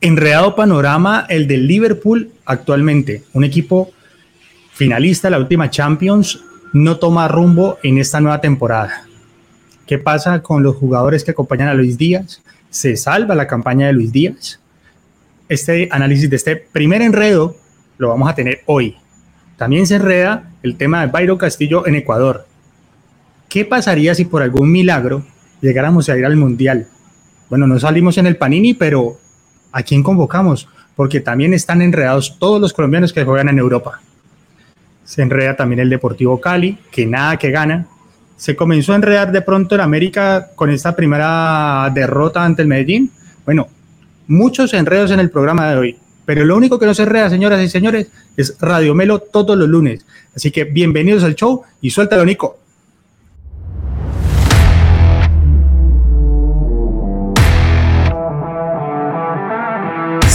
enredado panorama el del Liverpool actualmente, un equipo finalista de la última Champions, no toma rumbo en esta nueva temporada. ¿Qué pasa con los jugadores que acompañan a Luis Díaz? ¿Se salva la campaña de Luis Díaz? Este análisis de este primer enredo lo vamos a tener hoy. También se enreda el tema de Bayro Castillo en Ecuador. ¿Qué pasaría si por algún milagro llegáramos a ir al Mundial? Bueno, no salimos en el Panini, pero ¿a quién convocamos? Porque también están enredados todos los colombianos que juegan en Europa. Se enreda también el Deportivo Cali, que nada que gana. Se comenzó a enredar de pronto en América con esta primera derrota ante el Medellín. Bueno, muchos enredos en el programa de hoy, pero lo único que no se enreda, señoras y señores, es Radio Melo todos los lunes. Así que bienvenidos al show y suéltalo, Nico.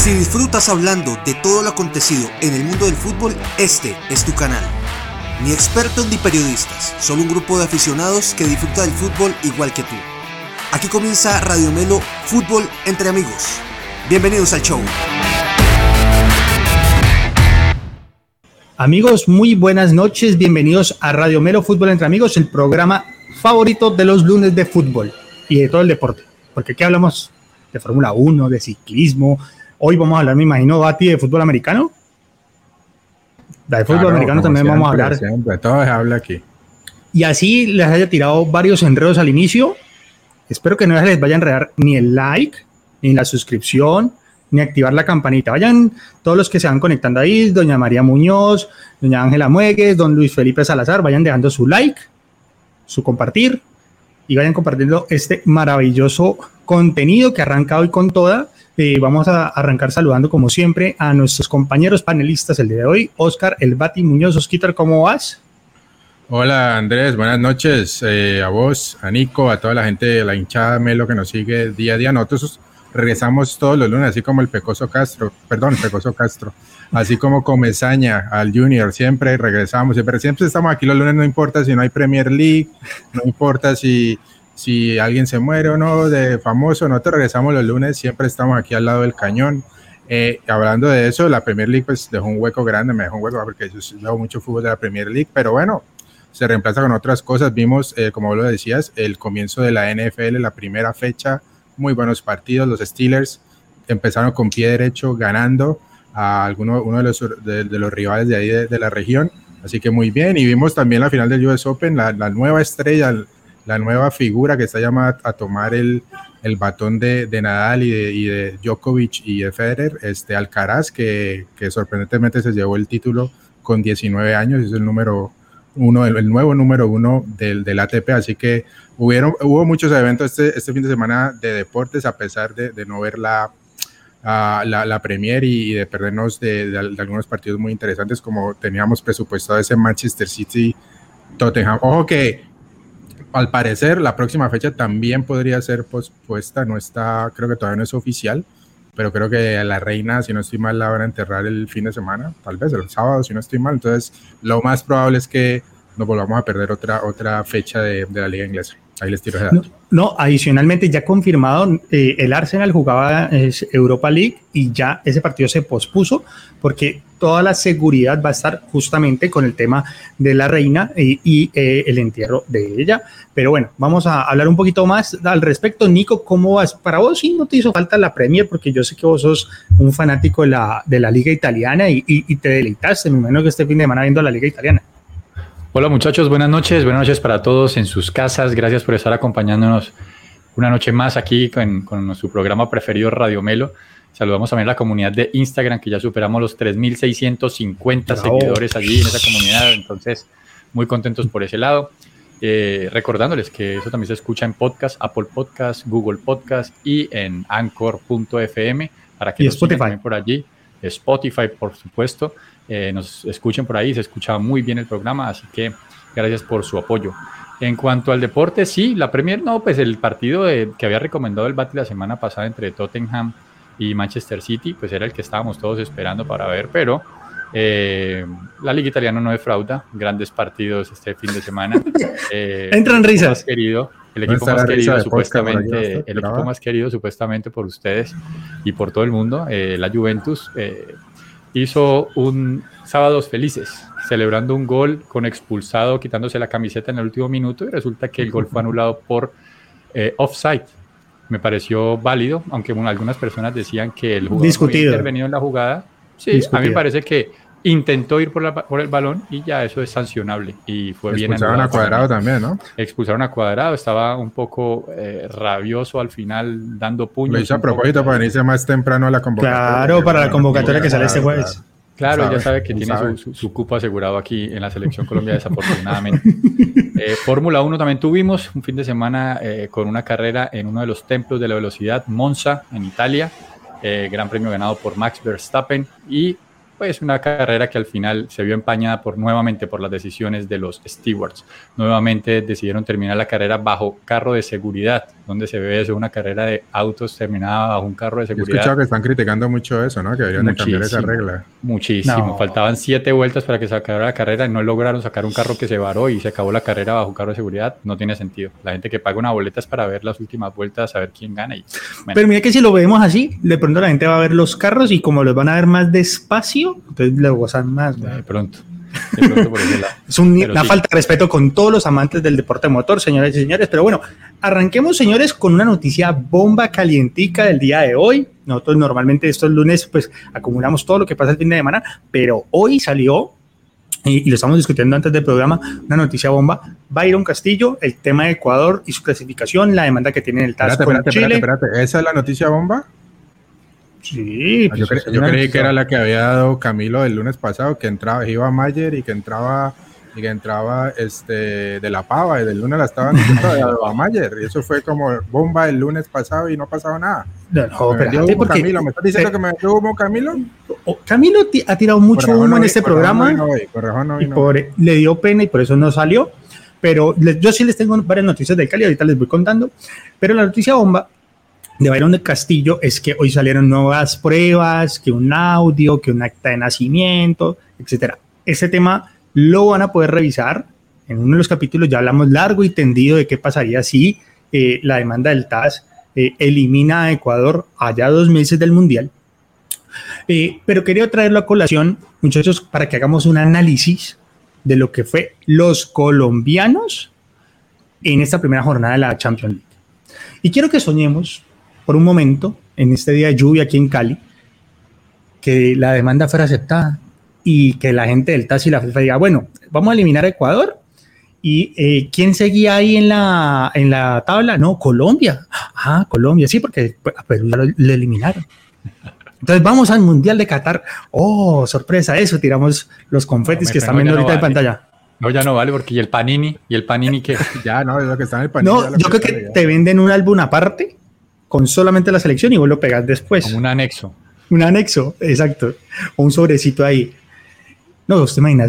Si disfrutas hablando de todo lo acontecido en el mundo del fútbol, este es tu canal. Ni expertos ni periodistas, solo un grupo de aficionados que disfruta del fútbol igual que tú. Aquí comienza Radio Melo Fútbol entre amigos. Bienvenidos al show. Amigos, muy buenas noches. Bienvenidos a Radio Melo Fútbol entre amigos, el programa favorito de los lunes de fútbol y de todo el deporte. Porque aquí hablamos de Fórmula 1, de ciclismo, Hoy vamos a hablar, me imagino, Bati, de fútbol americano. De fútbol americano también vamos a hablar. Siempre, todo se habla aquí. Y así les haya tirado varios enredos al inicio. Espero que no les vaya a enredar ni el like, ni la suscripción, ni activar la campanita. Vayan todos los que se van conectando ahí, doña María Muñoz, doña Ángela Muegues, don Luis Felipe Salazar, vayan dejando su like, su compartir y vayan compartiendo este maravilloso contenido que arranca hoy con toda eh, vamos a arrancar saludando, como siempre, a nuestros compañeros panelistas el día de hoy. Oscar El Bati Muñoz. Osquitar, ¿cómo vas? Hola Andrés, buenas noches eh, a vos, a Nico, a toda la gente de la hinchada Melo que nos sigue día a día. Nosotros regresamos todos los lunes, así como el Pecoso Castro, perdón, el Pecoso Castro, así como Comezaña al Junior, siempre regresamos, siempre, siempre estamos aquí los lunes, no importa si no hay Premier League, no importa si si alguien se muere o no de famoso, nosotros regresamos los lunes, siempre estamos aquí al lado del cañón. Eh, hablando de eso, la Premier League pues dejó un hueco grande, me dejó un hueco porque yo veo mucho fútbol de la Premier League, pero bueno, se reemplaza con otras cosas. Vimos, eh, como lo decías, el comienzo de la NFL, la primera fecha, muy buenos partidos. Los Steelers empezaron con pie derecho ganando a alguno uno de los, de, los rivales de ahí de, la región. Así que muy bien. Y vimos también la final del US Open, la, la nueva estrella, la nueva figura que está llamada a tomar el, el batón de, de Nadal y de, y de, Djokovic y de Federer, este Alcaraz, que, que, sorprendentemente se llevó el título con 19 años, es el número uno, el, nuevo número uno del, del, ATP, así que hubieron, hubo muchos eventos este, este fin de semana de deportes, a pesar de, de no ver la, uh, la, la, Premier y, de perdernos de, de, algunos partidos muy interesantes, como teníamos presupuestado ese Manchester City Tottenham. Ojo que al parecer la próxima fecha también podría ser pospuesta, no está, creo que todavía no es oficial, pero creo que la reina, si no estoy mal, la van a enterrar el fin de semana, tal vez el sábado, si no estoy mal. Entonces, lo más probable es que nos volvamos a perder otra, otra fecha de, de la liga inglesa. Ahí les tiro dato. No, adicionalmente ya confirmado, eh, el Arsenal jugaba Europa League y ya ese partido se pospuso porque toda la seguridad va a estar justamente con el tema de la reina y, eh, el entierro de ella. Pero bueno, vamos a hablar un poquito más al respecto. Nico, ¿cómo vas? Para vos sí no te hizo falta la Premier porque yo sé que vos sos un fanático de la, de la liga italiana y, y te deleitaste, me imagino que este fin de semana viendo la liga italiana. Hola muchachos, buenas noches, buenas noches para todos en sus casas. Gracias por estar acompañándonos una noche más aquí con, con nuestro programa preferido Radio Melo. Saludamos también a la comunidad de Instagram, que ya superamos los 3.650 seguidores allí en esa comunidad. Entonces, muy contentos por ese lado. Eh, recordándoles que eso también se escucha en podcast, Apple Podcast, Google Podcast y en Anchor.fm para que y Spotify por allí. Spotify, por supuesto. Eh, nos escuchen por ahí, se escucha muy bien el programa, así que gracias por su apoyo. En cuanto al deporte, sí, la Premier no, pues el partido que había recomendado el Bati la semana pasada entre Tottenham y Manchester City, pues era el que estábamos todos esperando para ver, pero eh, la Liga Italiana no defrauda, grandes partidos este fin de semana. Eh, Entran risas. Querido, el equipo más querido supuestamente, el equipo más querido supuestamente por ustedes y por todo el mundo, eh, la Juventus, eh, hizo un sábados felices, celebrando un gol con expulsado, quitándose la camiseta en el último minuto y resulta que el gol fue anulado por eh, offside. Me pareció válido, aunque algunas personas decían que el jugador Discutido. intervenido en la jugada. Sí, a mí me parece que intentó ir por, la, por, el balón y ya eso es sancionable. Y fue bien Expulsaron a Cuadrado también, ¿no? Expulsaron a Cuadrado, estaba un poco eh, rabioso al final, dando puños. Lo hizo a propósito para venirse más temprano a la convocatoria. Claro, para la convocatoria que sale este jueves. Claro, ya sabe que tiene su, su, cupo asegurado aquí en la selección Colombia, desafortunadamente. eh, Fórmula 1 también tuvimos un fin de semana eh, con una carrera en uno de los templos de la velocidad, Monza, en Italia. Eh, gran premio ganado por Max Verstappen y pues una carrera que al final se vio empañada por nuevamente por las decisiones de los stewards. Nuevamente decidieron terminar la carrera bajo carro de seguridad, donde se ve eso, una carrera de autos terminada bajo un carro de seguridad. He escuchado que están criticando mucho eso, ¿no? Que deberían de cambiar esa regla. Muchísimo. Faltaban siete vueltas para que se acabara la carrera y no lograron sacar un carro que se varó y se acabó la carrera bajo carro de seguridad. No tiene sentido. La gente que paga una boleta es para ver las últimas vueltas, saber quién gana. Y, Pero mira que si lo vemos así, de pronto la gente va a ver los carros y como los van a ver más despacio, entonces le gozan más. De pronto. De pronto por es un, una sí. falta de respeto con todos los amantes del deporte motor, señores y señores. Pero bueno, arranquemos, señores, con una noticia bomba calientica del día de hoy. Nosotros normalmente estos lunes pues acumulamos todo lo que pasa el fin de semana, pero hoy salió y, y, lo estamos discutiendo antes del programa, una noticia bomba. Byron Castillo, el tema de Ecuador y su clasificación, la demanda que tiene el TAS espérate, con espérate, Chile. Espérate, espérate, ¿esa es la noticia bomba? Sí, pues yo, cre yo creí que era la que había dado Camilo el lunes pasado, que entraba, iba Mayer y que entraba y que entraba este de la pava y del lunes la estaban a Mayer y eso fue como bomba el lunes pasado y no ha pasado nada. No, no, me pero humo, porque, Camilo, ¿me estás diciendo eh, que me dio humo Camilo? Camilo ha tirado mucho humo no en vi, este programa no vi, Correjón no vi, y por, le dio pena y por eso no salió. Pero les, yo sí les tengo varias noticias del Cali, ahorita les voy contando. Pero la noticia bomba de Byron de Castillo es que hoy salieron nuevas pruebas, que un audio, que un acta de nacimiento, etcétera. Este tema lo van a poder revisar. En uno de los capítulos ya hablamos largo y tendido de qué pasaría si eh, la demanda del TAS eh, elimina a Ecuador allá dos meses del Mundial. Eh, pero quería traerlo a colación, muchachos, para que hagamos un análisis de lo que fue los colombianos en esta primera jornada de la Champions League. Y quiero que soñemos por un momento, en este día de lluvia aquí en Cali, que la demanda fuera aceptada y que la gente del TAS y la FIFA diga, bueno, vamos a eliminar a Ecuador. ¿Y eh, quién seguía ahí en la, en la tabla? No, Colombia. Ah, Colombia, sí, porque a Perú ya lo, lo eliminaron. Entonces vamos al Mundial de Qatar. Oh, sorpresa, eso, tiramos los confetis no, que están viendo ahorita no vale. en pantalla. No, ya no vale, porque y el panini, y el panini que... ya, no, es lo que está en el panini. No, yo creo que ya. te venden un álbum aparte con solamente la selección y vos lo pegas después. Como un anexo. Un anexo, exacto. O un sobrecito ahí. No, usted imagina.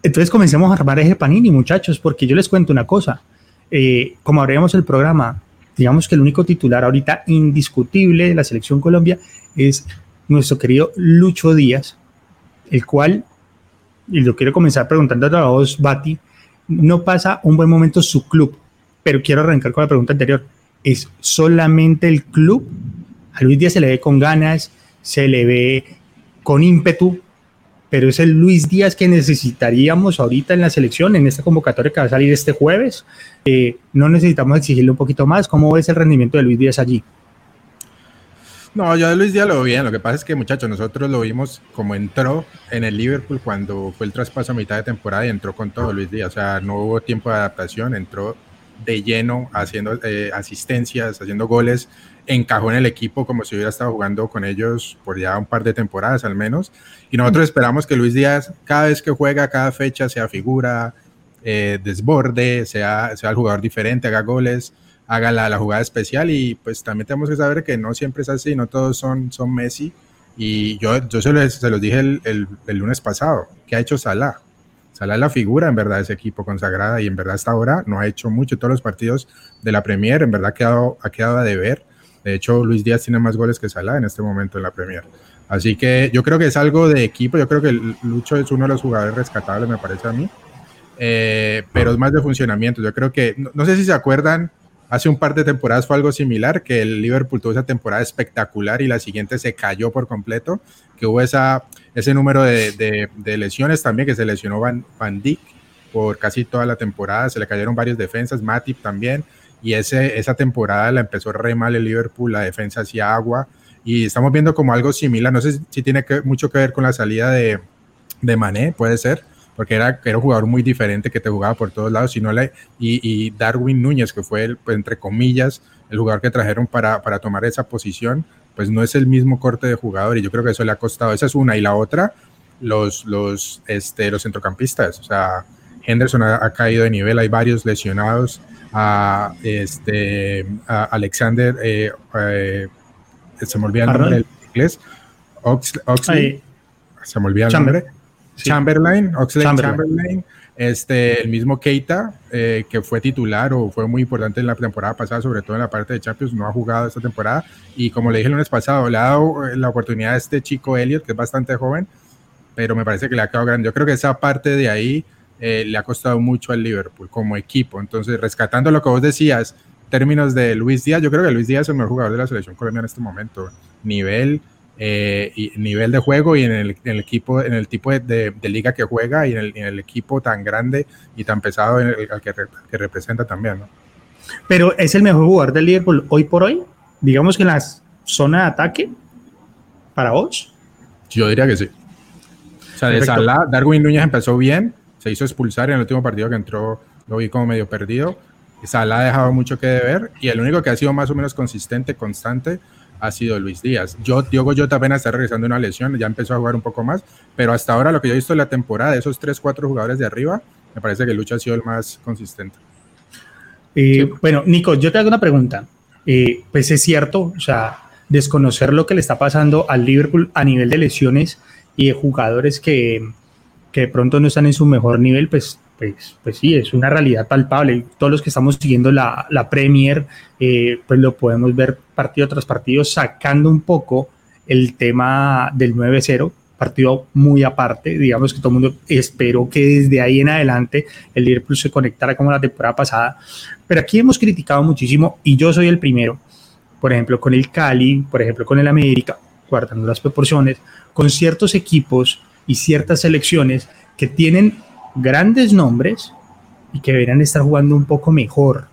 Entonces comencemos a armar ese panini, muchachos, porque yo les cuento una cosa. Eh, como abrimos el programa, digamos que el único titular ahorita indiscutible de la selección Colombia es nuestro querido Lucho Díaz, el cual, y lo quiero comenzar preguntando a vos, Bati, no pasa un buen momento su club, pero quiero arrancar con la pregunta anterior es solamente el club. A Luis Díaz se le ve con ganas, se le ve con ímpetu, pero es el Luis Díaz que necesitaríamos ahorita en la selección, en esta convocatoria que va a salir este jueves. Eh, no necesitamos exigirle un poquito más. ¿Cómo ves el rendimiento de Luis Díaz allí? No, yo de Luis Díaz lo veo bien. Lo que pasa es que, muchachos, nosotros lo vimos como entró en el Liverpool cuando fue el traspaso a mitad de temporada y entró con todo Luis Díaz. O sea, no hubo tiempo de adaptación, entró de lleno, haciendo eh, asistencias, haciendo goles, encajó en el equipo como si hubiera estado jugando con ellos por ya un par de temporadas al menos. Y nosotros esperamos que Luis Díaz, cada vez que juega, cada fecha, sea figura, eh, desborde, sea, sea el jugador diferente, haga goles, haga la, la, jugada especial. Y pues también tenemos que saber que no siempre es así, no todos son, son Messi. Y yo, yo se, los, se los dije el, el, el lunes pasado, ¿qué ha hecho Salah? Salah es la figura en verdad de ese equipo consagrada y en verdad hasta ahora no ha hecho mucho. Todos los partidos de la Premier en verdad ha quedado, ha quedado a deber. De hecho, Luis Díaz tiene más goles que Salah en este momento en la Premier. Así que yo creo que es algo de equipo. Yo creo que Lucho es uno de los jugadores rescatables, me parece a mí. Eh, pero es más de funcionamiento. Yo creo que, no, no sé si se acuerdan hace un par de temporadas fue algo similar, que el Liverpool tuvo esa temporada espectacular y la siguiente se cayó por completo, que hubo esa, ese número de, de, lesiones también, que se lesionó Van, Van Dijk por casi toda la temporada, se le cayeron varias defensas, Matip también, y ese, esa temporada la empezó re mal el Liverpool, la defensa hacía agua, y estamos viendo como algo similar, no sé si tiene mucho que ver con la salida de, de Mané, puede ser, porque era, era un jugador muy diferente que te jugaba por todos lados, sino y, y Darwin Núñez, que fue, el, pues, entre comillas, el jugador que trajeron para, para tomar esa posición, pues no es el mismo corte de jugador y yo creo que eso le ha costado. Esa es una. Y la otra, los, los, este, los centrocampistas. O sea, Henderson ha, caído de nivel, hay varios lesionados. A, este, Alexander, eh, eh, se me olvida el nombre del inglés. Oxley, se me olvida el nombre. Chamberlain, Oxley Chamberlain. este, el mismo Keita, eh, que fue titular o fue muy importante en la temporada pasada, sobre todo en la parte de Champions, no ha jugado esta temporada. Y como le dije el lunes pasado, le ha dado eh, la oportunidad a este chico Elliot, que es bastante joven, pero me parece que le ha quedado grande. Yo creo que esa parte de ahí eh, le ha costado mucho al Liverpool como equipo. Entonces, rescatando lo que vos decías, términos de Luis Díaz, yo creo que Luis Díaz es el mejor jugador de la selección colombiana en este momento. Nivel, eh, y nivel de juego y en el, equipo, en el tipo de, liga que juega y en el, equipo tan grande y tan pesado al que, representa también. ¿no? Pero es el mejor jugador del Liverpool hoy por hoy, digamos que en la zona de ataque, para vos. Yo diría que sí. O sea, de Salah, Darwin Núñez empezó bien, se hizo expulsar en el último partido que entró, lo vi como medio perdido. Salah ha dejado mucho que deber y el único que ha sido más o menos consistente, constante, ha sido Luis Díaz. Yo, Diogo Jota apenas está regresando una lesión, ya empezó a jugar un poco más, pero hasta ahora lo que yo he visto en la temporada, de esos 3, 4 jugadores de arriba, me parece que Lucha ha sido el más consistente. Eh, bueno, Nico, yo te hago una pregunta. Eh, pues es cierto, o sea, desconocer lo que le está pasando al Liverpool a nivel de lesiones y de jugadores que, que de pronto no están en su mejor nivel, pues pues, pues sí, es una realidad palpable. Todos los que estamos siguiendo la, la Premier, eh, pues lo podemos ver partido tras partido, sacando un poco el tema del 9-0, partido muy aparte. Digamos que todo el mundo esperó que desde ahí en adelante el Liverpool se conectara como la temporada pasada. Pero aquí hemos criticado muchísimo, y yo soy el primero, por ejemplo, con el Cali, por ejemplo, con el América, guardando las proporciones, con ciertos equipos y ciertas selecciones que tienen grandes nombres y que deberían estar jugando un poco mejor.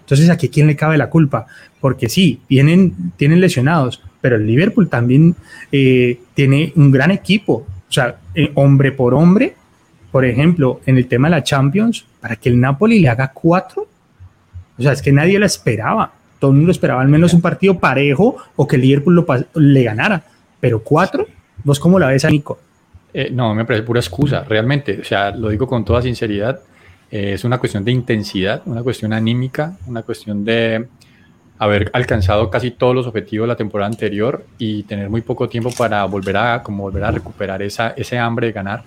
Entonces, ¿a quién le cabe la culpa? Porque sí, tienen, tienen lesionados, pero el Liverpool también eh, tiene un gran equipo. O sea, eh, hombre por hombre, por ejemplo, en el tema de la Champions, para que el Napoli le haga cuatro, o sea, es que nadie la esperaba. Todo el mundo esperaba al menos un partido parejo o que el Liverpool le ganara. Pero cuatro, ¿vos cómo la ves, Nico? Eh, no, me parece pura excusa, realmente. O sea, lo digo con toda sinceridad. Eh, es una cuestión de intensidad, una cuestión anímica, una cuestión de haber alcanzado casi todos los objetivos de la temporada anterior y tener muy poco tiempo para volver a, como volver a recuperar esa, ese hambre de ganar.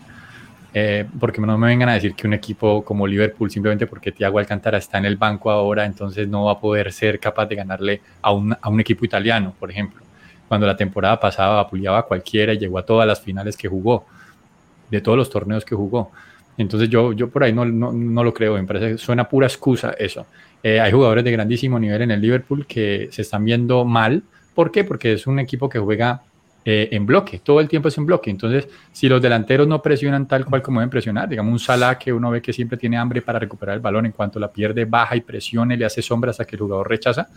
Eh, porque no me vengan a decir que un equipo como Liverpool, simplemente porque Thiago Alcántara está en el banco ahora, entonces no va a poder ser capaz de ganarle a un, a un equipo italiano, por ejemplo cuando la temporada pasada apoyaba a cualquiera y llegó a todas las finales que jugó de todos los torneos que jugó. Entonces yo, yo por ahí no, no, lo creo, me parece que suena pura excusa eso. Eh, hay jugadores de grandísimo nivel en el Liverpool que se están viendo mal. ¿Por qué? Porque es un equipo que juega eh, en bloque, todo el tiempo es en bloque. Entonces, si los delanteros no presionan tal cual como deben presionar, digamos un Salah que uno ve que siempre tiene hambre para recuperar el balón, en cuanto la pierde, baja y presiona y le hace sombras hasta que el jugador rechaza,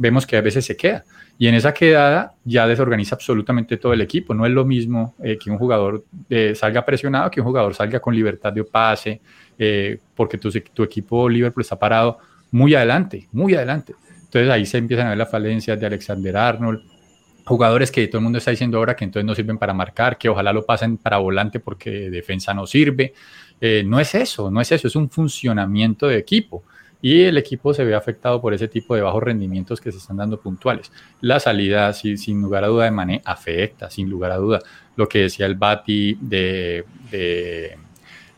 vemos que a veces se queda. Y en esa quedada ya desorganiza absolutamente todo el equipo. No es lo mismo eh, que un jugador eh, salga presionado que un jugador salga con libertad de pase, eh, porque tu, tu, equipo Liverpool está parado muy adelante, muy adelante. Entonces ahí se empiezan a ver las falencias de Alexander Arnold, jugadores que todo el mundo está diciendo ahora que entonces no sirven para marcar, que ojalá lo pasen para volante porque defensa no sirve. no es eso, no es eso, es un funcionamiento de equipo y el equipo se ve afectado por ese tipo de bajos rendimientos que se están dando puntuales. La salida, sin lugar a duda, de Mané afecta, sin lugar a duda. Lo que decía el Bati de, de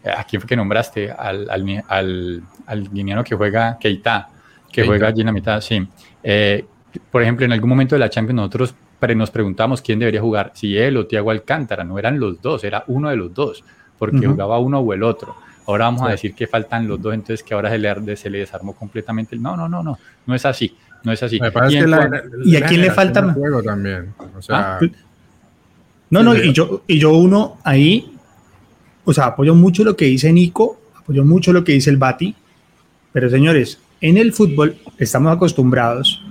¿a quién fue que nombraste? Al, al, al, guineano que juega Keita, que juega allí en la mitad, sí. Eh, por ejemplo, en algún momento de la Champions nosotros nos preguntamos quién debería jugar, si él o Thiago Alcántara, no eran los dos, era uno de los dos, porque jugaba uno o el otro ahora vamos a decir que faltan los dos, entonces que ahora se le, se le desarmó completamente. No, no, no, no, no es así, no es así. Y, a quién le falta juego también, o sea, ah, no, no, y yo, y yo uno ahí, o sea, apoyo mucho lo que dice Nico, apoyo mucho lo que dice el Bati, pero señores, en el fútbol estamos acostumbrados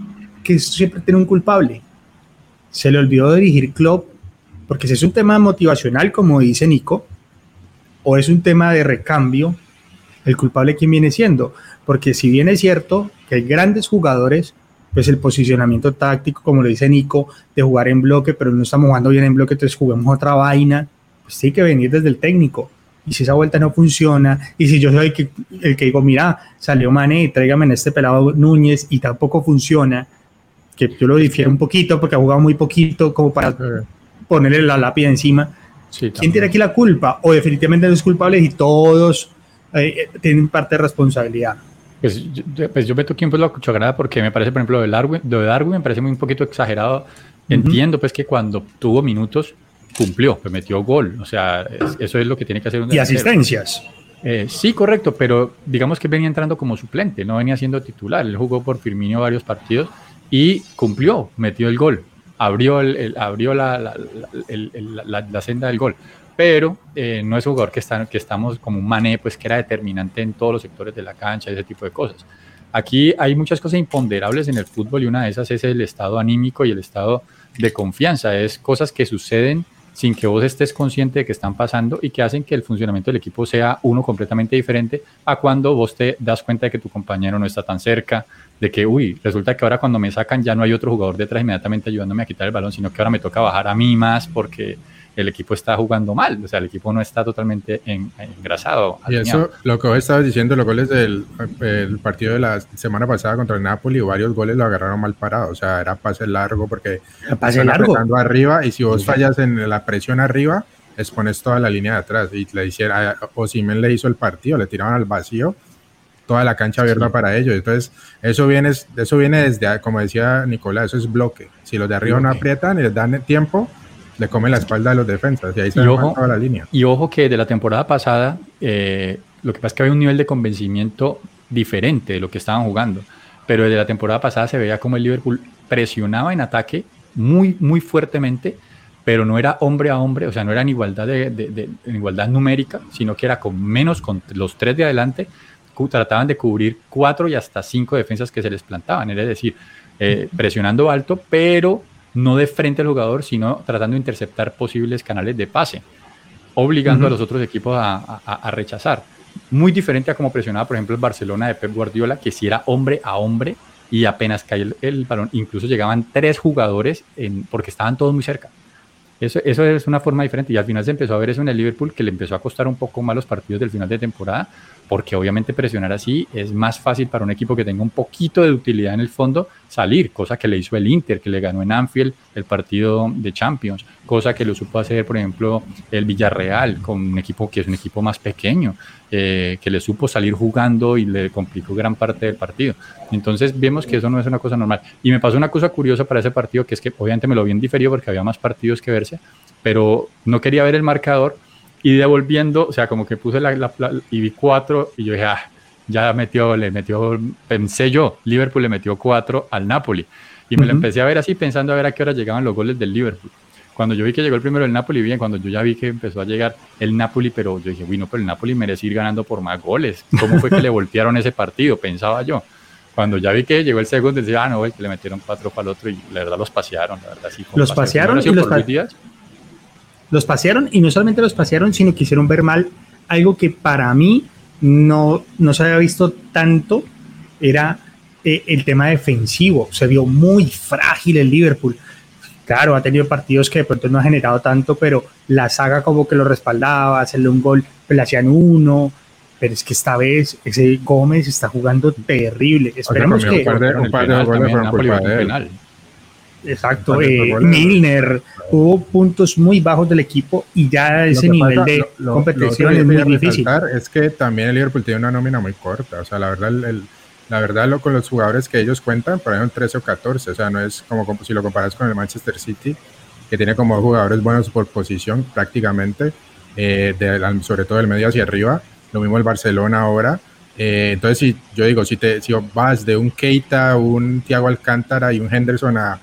que siempre tiene un culpable. Se le olvidó dirigir club porque si es un tema motivacional, como dice Nico, o es un tema de recambio, el culpable quién viene siendo. Porque si bien es cierto que hay grandes jugadores, pues el posicionamiento táctico, como lo dice Nico, de jugar en bloque, pero no estamos jugando bien en bloque, entonces juguemos otra vaina, pues tiene que venir desde el técnico. Y si esa vuelta no funciona, y si yo soy el que, el que digo, mira, salió Mané, tráigame en este pelado Núñez y tampoco funciona, que yo lo difiero un poquito porque ha jugado muy poquito como para ponerle la lápida encima. ¿Quién tiene aquí la culpa? O definitivamente los culpables y todos eh, tienen parte de responsabilidad. Pues yo, pues yo meto aquí un poco la cucharada porque me parece, por ejemplo, lo de Darwin, de Darwin me parece muy un poquito exagerado. Entiendo pues que cuando tuvo minutos cumplió, pues metió gol. O sea, eso es lo que tiene que hacer un Y asistencias. Eh, sí, correcto, pero digamos que venía entrando como suplente, no venía siendo titular. Él jugó por Firmino varios partidos y cumplió, metió el gol abrió, el, abrió la, la, la, senda del gol. Pero eh, no es un jugador que, está, que estamos como un mané, pues que era determinante en todos los sectores de la cancha, ese tipo de cosas. Aquí hay muchas cosas imponderables en el fútbol y una de esas es el estado anímico y el estado de confianza. Es cosas que suceden sin que vos estés consciente de que están pasando y que hacen que el funcionamiento del equipo sea uno completamente diferente a cuando vos te das cuenta de que tu compañero no está tan cerca, de que, uy, resulta que ahora cuando me sacan ya no hay otro jugador detrás inmediatamente ayudándome a quitar el balón, sino que ahora me toca bajar a mí más porque el equipo está jugando mal, o sea, el equipo no está totalmente engrasado. Y eso, lo que vos estabas diciendo, los goles del el partido de la semana pasada contra el Napoli, varios goles lo agarraron mal parado, o sea, era pase largo porque pase largo. arriba y si vos fallas en la presión arriba, expones toda la línea de atrás y le hiciera, o Simen le hizo el partido, le tiraban al vacío toda la cancha abierta para ellos. Entonces, eso viene, eso viene desde, como decía Nicolás, eso es bloque. Si los de arriba no aprietan y les dan tiempo, le comen la espalda a los defensas y ahí se ojo, toda la línea. Y ojo que de la temporada pasada, eh, lo que pasa es que había un nivel de convencimiento diferente de lo que estaban jugando. Pero desde la temporada pasada se veía como el Liverpool presionaba en ataque muy, muy fuertemente, pero no era hombre a hombre, o sea, no era en igualdad, de, en igualdad numérica, sino que era con menos, con los tres de adelante, trataban de cubrir cuatro y hasta cinco defensas que se les plantaban, es decir, eh, presionando alto, pero no de frente al jugador, sino tratando de interceptar posibles canales de pase, obligando a los otros equipos a, rechazar. Muy diferente a como presionaba, por ejemplo, el Barcelona de Pep Guardiola, que si era hombre a hombre y apenas caía el, balón, incluso llegaban tres jugadores en, porque estaban todos muy cerca. Eso, eso, es una forma diferente y al final se empezó a ver eso en el Liverpool que le empezó a costar un poco más los partidos del final de temporada porque obviamente presionar así es más fácil para un equipo que tenga un poquito de utilidad en el fondo salir, cosa que le hizo el Inter, que le ganó en Anfield el partido de Champions, cosa que lo supo hacer, por ejemplo, el Villarreal, con un equipo que es un equipo más pequeño, eh, que le supo salir jugando y le complicó gran parte del partido. Entonces vemos que eso no es una cosa normal. Y me pasó una cosa curiosa para ese partido, que es que obviamente me lo vi en diferido porque había más partidos que verse, pero no quería ver el marcador y devolviendo, o sea, como que puse la, la, y vi cuatro y yo dije, ah, ya metió, le metió, pensé yo, Liverpool le metió cuatro al Napoli. Y me lo empecé a ver así, pensando a ver a qué hora llegaban los goles del Liverpool. Cuando yo vi que llegó el primero el Napoli, bien, cuando yo ya vi que empezó a llegar el Napoli, pero yo dije, bueno, pero el Napoli merece ir ganando por más goles. ¿Cómo fue que le voltearon ese partido? Pensaba yo. Cuando ya vi que llegó el segundo, decía, ah, no, que le metieron cuatro para el otro y la verdad los pasearon, la verdad sí. Los pasearon, y los, los pasearon y no solamente los pasearon, sino que hicieron ver mal algo que para mí no, no se había visto tanto, era eh, el tema defensivo. Se vio muy frágil el Liverpool. Claro, ha tenido partidos que de pronto no ha generado tanto, pero la saga como que lo respaldaba, hacerle un gol, pues le hacían uno, pero es que esta vez ese Gómez está jugando terrible. Esperemos que... Un par de, goles Exacto, eh, Milner, hubo puntos muy bajos del equipo y ya ese nivel de competición es muy difícil. Es que también el Liverpool tiene una nómina muy corta, o sea, la verdad, el, la verdad lo, con los jugadores que ellos cuentan, por ejemplo, 13 o 14, o sea, no es como, si lo comparas con el Manchester City, que tiene como jugadores buenos por posición prácticamente, eh, sobre todo del medio hacia arriba, lo mismo el Barcelona ahora. Eh, entonces, si yo digo, si, te, si vas de un Keita, un Thiago Alcántara y un Henderson a,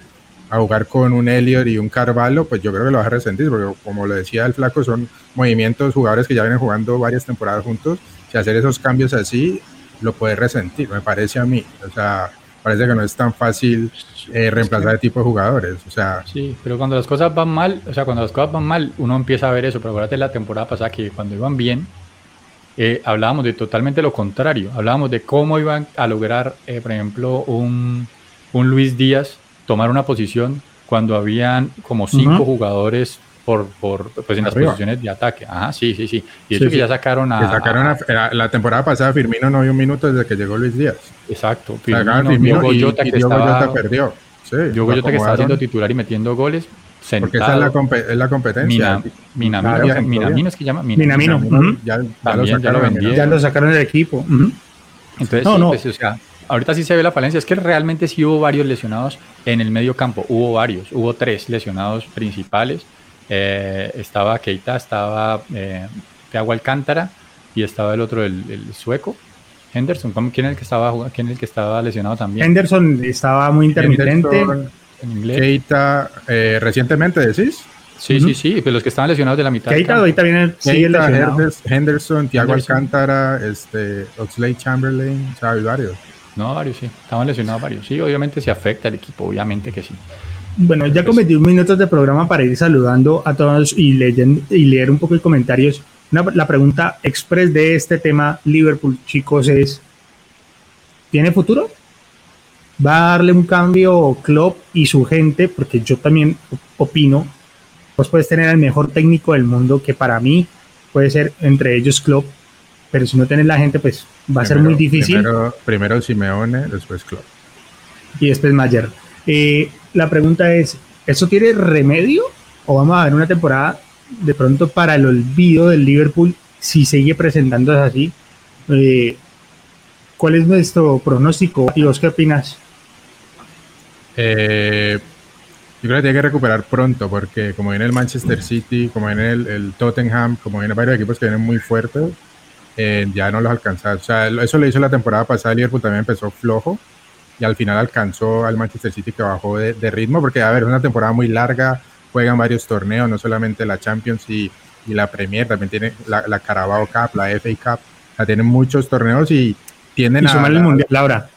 a jugar con un Elliot y un Carvalho, pues yo creo que lo vas a resentir, porque como lo decía el flaco, son movimientos, jugadores que ya vienen jugando varias temporadas juntos, si hacer esos cambios así, lo puedes resentir, me parece a mí. O sea, parece que no es tan fácil eh, reemplazar el tipo de jugadores. O sea, sí, pero cuando las cosas van mal, o sea, cuando las cosas van mal, uno empieza a ver eso. Pero acuérdate la temporada pasada que cuando iban bien, eh, hablábamos de totalmente lo contrario. Hablábamos de cómo iban a lograr, eh, por ejemplo, un, un Luis Díaz tomar una posición cuando habían como cinco jugadores por, por pues en las posiciones de ataque. Ajá, sí, sí, sí. Y eso que ya sacaron a. Sacaron la temporada pasada Firmino no vio un minuto desde que llegó Luis Díaz. Exacto. Firmino, Firmino y, Goyota que estaba, perdió. Sí, Diogo Goyota que estaba haciendo titular y metiendo goles. Sentado. Porque esa es la, es la competencia. Mina, Minamino, Minamino es que llama. Minamino. ya, ya, lo sacaron, ya, lo sacaron del equipo. Entonces, no, no. Pues, o sea, ahorita sí se ve la falencia, es que realmente sí hubo varios lesionados en el medio campo, hubo varios, hubo tres lesionados principales, eh, estaba Keita, estaba eh, Alcántara y estaba el otro, el, sueco, Henderson, ¿quién es el que estaba quién es el que estaba lesionado también? Henderson estaba muy intermitente. en inglés. Keita, eh, recientemente decís. Sí, sí, sí, pues los que estaban lesionados de la mitad. Keita ahorita viene Keita, Henderson, Thiago Alcántara, este, Oxley Chamberlain, o sea, varios. No, varios sí. Estaban lesionados varios. Sí, obviamente se afecta al equipo, obviamente que sí. Bueno, ya cometí un minutos de programa para ir saludando a todos y, leyendo, y leer un poco de comentarios. la pregunta express de este tema, Liverpool, chicos, es, ¿tiene futuro? ¿Va a darle un cambio Klopp y su gente? Porque yo también opino, vos puedes tener el mejor técnico del mundo, que para mí puede ser entre ellos Klopp, pero si no tienes la gente, pues va a ser muy difícil. Primero, Simeone, después Klopp. Y después Mayer. Eh, la pregunta es, ¿eso tiene remedio? ¿O vamos a ver una temporada de pronto para el olvido del Liverpool si sigue presentándose así? Eh, ¿Cuál es nuestro pronóstico? ¿Y vos qué opinas? Eh, yo creo que tiene que recuperar pronto porque como viene el Manchester City, como viene el, el Tottenham, como vienen varios equipos que vienen muy fuertes, eh, ya no los alcanzaba. O sea, eso le hizo la temporada pasada. Liverpool también empezó flojo y al final alcanzó al Manchester City que bajó de, ritmo porque, a ver, es una temporada muy larga, juegan varios torneos, no solamente la Champions y, y la Premier, también tiene la, la, Carabao Cup, la FA Cup, o sea, tienen muchos torneos y tienden y a... el Mundial, Laura.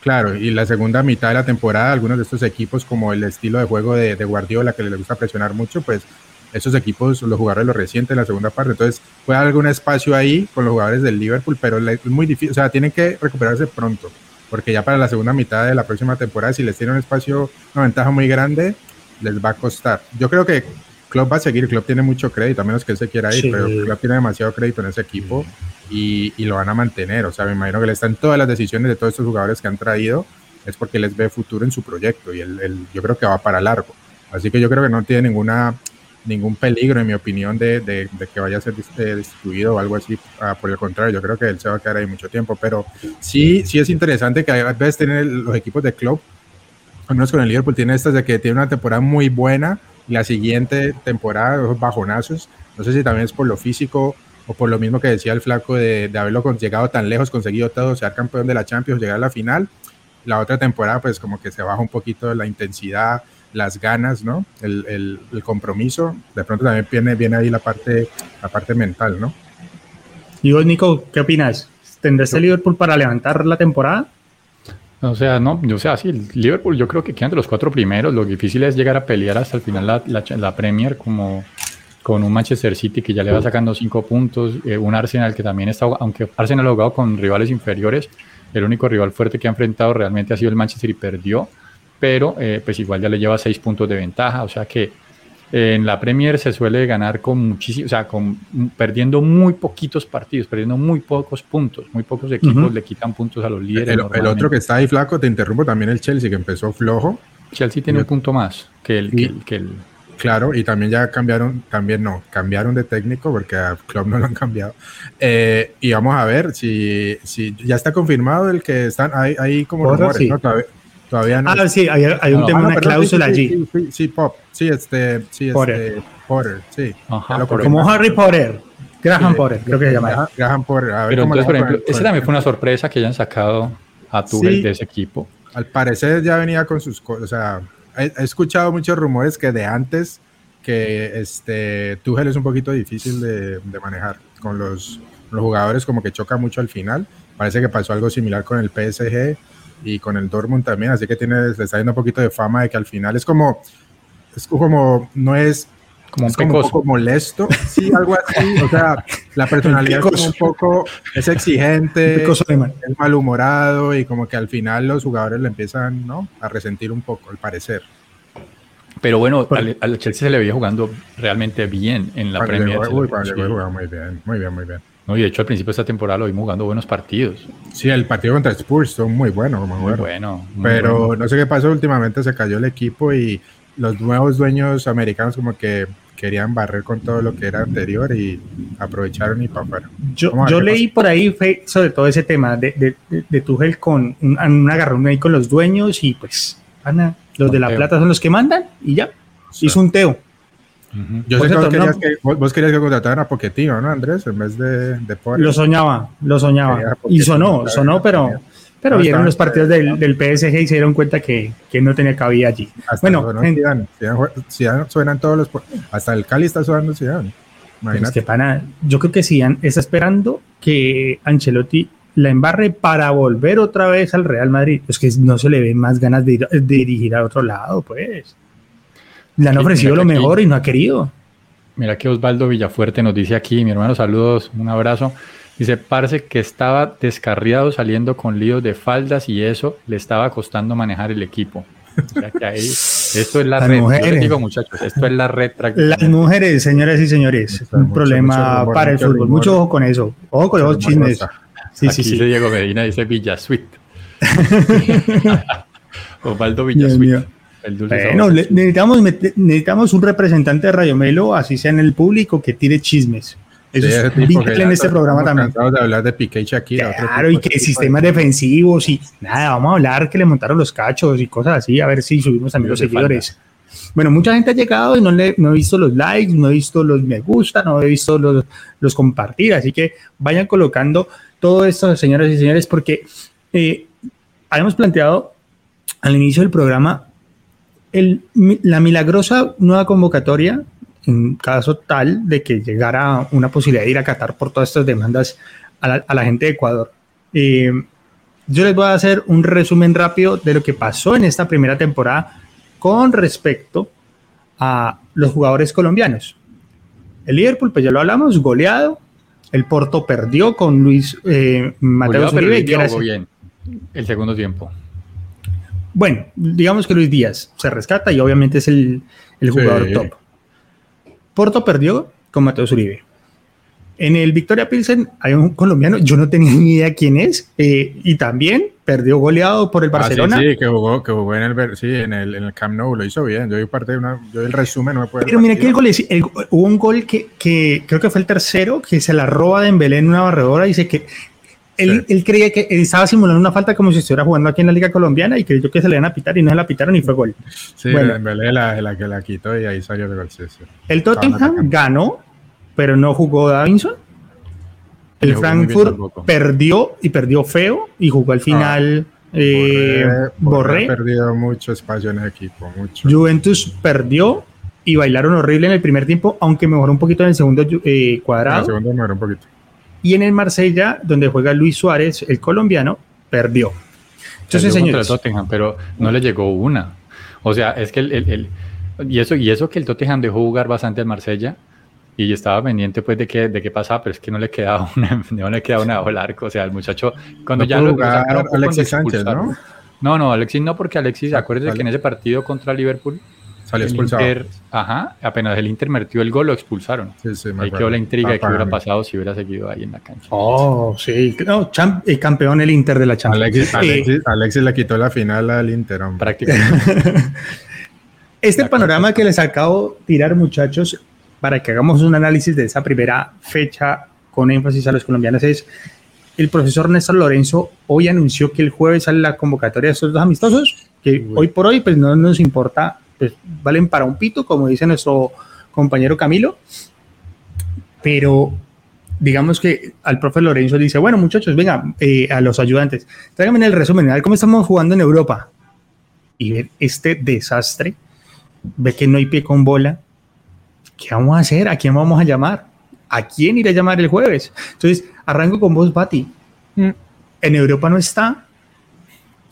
Claro, y la segunda mitad de la temporada, algunos de estos equipos, como el estilo de juego de, de Guardiola, que le gusta presionar mucho, pues esos equipos, los jugadores los recientes en la segunda parte. Entonces, puede haber algún espacio ahí con los jugadores del Liverpool, pero es muy difícil, o sea, tienen que recuperarse pronto, porque ya para la segunda mitad de la próxima temporada, si les tiene un espacio, una ventaja muy grande, les va a costar. Yo creo que Klopp va a seguir, Klopp tiene mucho crédito, a menos que él se quiera ir, pero Klopp tiene demasiado crédito en ese equipo y, y, lo van a mantener. O sea, me imagino que le están todas las decisiones de todos estos jugadores que han traído, es porque les ve futuro en su proyecto y él, yo creo que va para largo. Así que yo creo que no tiene ninguna ningún peligro, en mi opinión, de, de, que vaya a ser eh, destituido o algo así. Ah, por el contrario, yo creo que él se va a quedar ahí mucho tiempo. Pero sí, sí es interesante que a veces tienen los equipos de club, al menos con el Liverpool, tiene estas de que tiene una temporada muy buena y la siguiente temporada, los bajonazos. No sé si también es por lo físico o por lo mismo que decía el flaco de, de haberlo llegado tan lejos, conseguido todo, ser campeón de la Champions, llegar a la final. La otra temporada, pues como que se baja un poquito la intensidad, las ganas, ¿no? El, el, compromiso. De pronto también viene, viene ahí la parte, la parte mental, ¿no? Y vos, Nico, ¿qué opinas? ¿Tendrá este Liverpool para levantar la temporada? O sea, no, yo sea, sí, Liverpool yo creo que quedan de los cuatro primeros. Lo difícil es llegar a pelear hasta el final la, la, Premier como con un Manchester City que ya le va sacando cinco puntos, eh, un Arsenal que también está, aunque Arsenal ha jugado con rivales inferiores, el único rival fuerte que ha enfrentado realmente ha sido el Manchester y perdió pero eh, pues igual ya le lleva seis puntos de ventaja, o sea que eh, en la Premier se suele ganar con muchísimo, o sea, con, perdiendo muy poquitos partidos, perdiendo muy pocos puntos, muy pocos equipos le quitan puntos a los líderes. El, otro que está ahí flaco, te interrumpo también el Chelsea, que empezó flojo. Chelsea tiene un punto más que el, que el, Claro, y también ya cambiaron, también no, cambiaron de técnico porque a Club no lo han cambiado. Eh, y vamos a ver si, si ya está confirmado el que están ahí, ahí como rumores, ¿no? Todavía no. Ah, sí, hay, hay un ah, tema, una cláusula allí. Sí, Pop, sí, este, sí, este, Potter, sí. Ajá, como Harry Potter. Graham Potter, creo que se llama. Graham Potter. A ver Pero cómo entonces, por ejemplo, ese también fue una sorpresa que hayan sacado a Tuchel Sí. de ese equipo. Al parecer ya venía con sus cosas. O sea, he, he escuchado muchos rumores que de antes que este Tuchel es un poquito difícil de, de manejar con los, los jugadores, como que choca mucho al final. Parece que pasó algo similar con el PSG y con el Dortmund también, así que tiene, le está yendo un poquito de fama de que al final es como, es como, no es Como un es como un pecoso. poco molesto, sí, algo así. O sea, la personalidad es como un poco, es exigente, es malhumorado y como que al final los jugadores le empiezan, ¿no? A resentir un poco, al parecer. Pero bueno, al, al Chelsea se le veía jugando realmente bien en la Premier. uy, sí. muy bien, muy bien, muy bien. No, y de hecho al principio de esta temporada lo vimos jugando buenos partidos. Sí, el partido contra Spurs estuvo muy bueno, como Muy jugaron. bueno. muy Pero bueno. no sé qué pasó, últimamente se cayó el equipo y los nuevos dueños americanos como que querían barrer con todo lo que era anterior y aprovecharon y para afuera. Yo, yo leí por ahí fe- sobre todo ese tema de, de, de, de Tuchel con un, un agarrón ahí con los dueños y pues, Ana, los de la plata son los que mandan y ya, Sí. hizo un teo. Yo sé que vos querías, no- que vos, vos querías que contrataran a Poquetino, ¿no, Andrés? En vez de, de. Lo soñaba, lo soñaba. Y sonó, sonó, pero, pero No, vieron los partidos del, del PSG y se dieron cuenta que, que no tenía cabida allí. Hasta Bueno, sonó gente, Zidane. Zidane Zidane suenan todos los... Hasta el Cali está sonando Zidane. Imagínate. es que, yo creo que Zidane está esperando que Ancelotti la embarre para volver otra vez al Real Madrid. Es que no se le ven más ganas de, ir- de dirigir a otro lado, pues. Le han ofrecido lo aquí- mejor y no ha querido. Mira que Osvaldo Villafuerte nos dice aquí, mi hermano, saludos, un abrazo. Dice, parece que estaba descarriado saliendo con líos de faldas y eso le estaba costando manejar el equipo. O sea que ahí, esto es la Las red. Yo mujeres. les digo, muchachos, esto es la red Las mujeres, señoras y señores, Está un mucho, problema mucho para el mucho fútbol. rumor. Mucho ojo con eso. Ojo con esos Mucho chismes. Sí, aquí sí, sí. dice Diego Medina, dice Villasuit. Osvaldo Villasuit. El dulce Bueno, sabor. le- necesitamos, necesitamos un representante de Radio Melo, así sea en el público, que tire chismes. Eso Sí, es vital en este programa también. de hablar de Piqué y Shakira. Claro, y que de- sistemas defensivos y nada, vamos a hablar que le montaron los cachos y cosas así, a ver si subimos también los seguidores. Bueno, mucha gente ha llegado y no, le, no he visto los likes, no he visto los me gusta, no he visto los, los compartir, así que vayan colocando todo esto, señoras y señores, porque eh, habíamos planteado al inicio del programa el, la milagrosa nueva convocatoria, en caso tal de que llegara una posibilidad de ir a Qatar por todas estas demandas a la, a la gente de Ecuador. Eh, yo les voy a hacer un resumen rápido de lo que pasó en esta primera temporada con respecto a los jugadores colombianos. El Liverpool, pues ya lo hablamos, goleado. El Porto perdió con Luis eh, Mateo Uribe. Luis que era- jugó bien el segundo tiempo. Bueno, digamos que Luis Díaz se rescata y obviamente es el, el Sí. jugador top. Porto perdió con Mateo Uribe. En el Victoria Pilsen hay un colombiano, yo no tenía ni idea quién es, eh, y también perdió goleado por el Ah, sí, Barcelona. sí, que jugó, que jugó en el, sí, en el, en el Camp Nou, lo hizo bien. Yo vi parte de una, yo el resumen, no me puedo Pero mira que el gol es- el- hubo un gol que, que creo que fue el tercero, que se la roba de Dembélé en una barredora y dice que él, Sí. él creía que él estaba simulando una falta como si estuviera jugando aquí en la Liga Colombiana y creyó que se le iban a pitar y no se la pitaron y fue gol. Sí, Bueno. Dembélé la, la que la quitó y ahí salió el gol. Sí, sí. El Tottenham ganó, pero no jugó Davinson. El jugó Frankfurt perdió y perdió feo y jugó al final eh, Borré- Borré. ha perdido mucho espacio en el equipo, mucho. Juventus perdió y bailaron horrible en el primer tiempo, aunque mejoró un poquito en el segundo eh, En el cuadrado. segundo me un poquito. Y en el Marsella, donde juega Luis Suárez, el colombiano, perdió. Entonces, Perdió contra el señores, Tottenham, pero no le llegó una. O sea, es que el, el- el- y eso y eso que el Tottenham dejó jugar bastante al Marsella y estaba pendiente pues de qué de qué pasaba, pero es que no le quedaba una no le quedaba una el arco, o sea, el muchacho cuando No ya lo, jugar Alexis Sánchez. ¿no? No, no, Alexis no, porque Alexis, Ah, acuérdese vale. que en ese partido contra Liverpool, Salió el expulsado. Inter, ajá, apenas el Inter metió el gol, lo expulsaron. Sí, sí, Ahí quedó la intriga de qué hubiera pasado si hubiera seguido ahí en la cancha. oh, sí, no, champ- eh, campeón el Inter de la Champions. Alexis, Eh, Alexis, Alexis le quitó la final al Inter, hombre. Prácticamente. Este La panorama que les acabo de tirar, muchachos, para que hagamos un análisis de esa primera fecha con énfasis a los colombianos es el profesor Néstor Lorenzo hoy anunció que el jueves sale la convocatoria de estos dos amistosos, que Uy. hoy por hoy pues no nos importa, pues valen para un pito, como dice nuestro compañero Camilo, pero digamos que al profe Lorenzo dice, bueno muchachos, venga, eh, a los ayudantes, tráiganme el resumen, a ver cómo estamos jugando en Europa. Y ver este desastre, ve que no hay pie con bola, ¿qué vamos a hacer? ¿A quién vamos a llamar? ¿A quién iré a llamar el jueves? Entonces, arranco con vos, Bati. Mm. En Europa no está.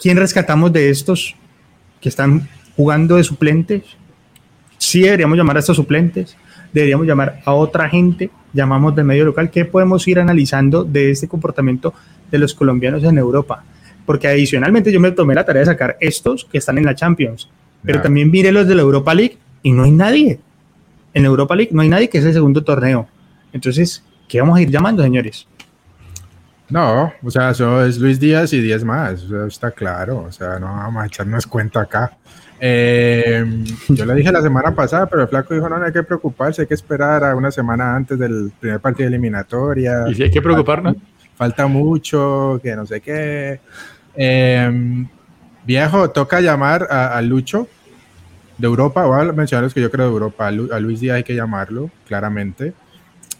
¿Quién rescatamos de estos que están jugando de suplentes? Sí deberíamos llamar a estos suplentes, deberíamos llamar a otra gente, llamamos del medio local, ¿qué podemos ir analizando de este comportamiento de los colombianos en Europa? Porque adicionalmente yo me tomé la tarea de sacar estos que están en la Champions, pero también mire los de la Europa League y no hay nadie. En la Europa League no hay nadie que es el segundo torneo. Entonces, ¿qué vamos a ir llamando, señores? No, o sea, eso es Luis Díaz y 10 más, está claro, o sea, no vamos a echarnos cuenta acá. Eh, yo le dije la semana pasada, pero el flaco dijo, no, no hay que preocuparse, hay que esperar a una semana antes del primer partido de eliminatoria. ¿Y si hay que preocuparnos? Falta, mucho, que no sé qué. Eh, viejo, toca llamar a, Lucho de Europa, voy a mencionar los que yo creo de Europa, a, Luis Díaz hay que llamarlo, claramente.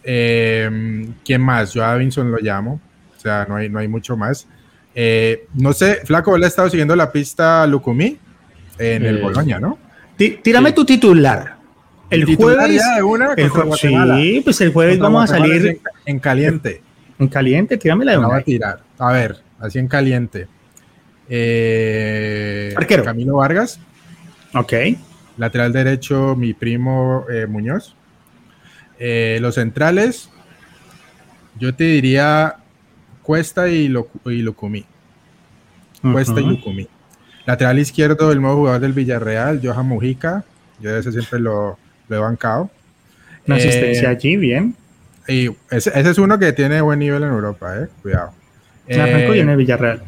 Eh, ¿Quién más? Yo a Vinson lo llamo o sea, no hay, no hay mucho más. Eh, no sé, Flaco, ¿le ha estado siguiendo la pista Lucumí en el eh, Boloña, no? tírame tu titular. El, jueves. sí, pues el jueves vamos a salir. En, caliente. En caliente, tírame la de una. a tirar. A ver, así en caliente. Eh, Camilo Vargas. Ok. Lateral derecho, mi primo Muñoz. los centrales, yo te diría Cuesta y, lo, y Lucumí. Cuesta y Lucumí. Lateral izquierdo, el nuevo jugador del Villarreal, Johan Mujica. Yo ese siempre lo, he bancado. Una asistencia eh, allí, bien. Y ese, es uno que tiene buen nivel en Europa, eh. Cuidado. arrancó en el Villarreal.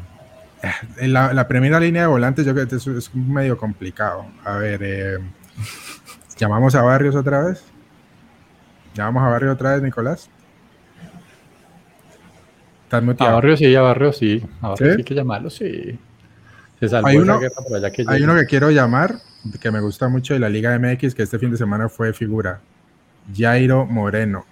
Eh, la, la, primera línea de volantes, yo creo que es, medio complicado. A ver, eh, ¿llamamos a Barrios otra vez? ¿Llamamos a Barrios otra vez, Nicolás? A Barrio sí, a Barrio sí. A Barrio ¿Sí? hay que llamarlo, sí. hay uno, que, hay uno que quiero llamar, que me gusta mucho de la Liga MX, que este fin de semana fue figura. Jairo Moreno.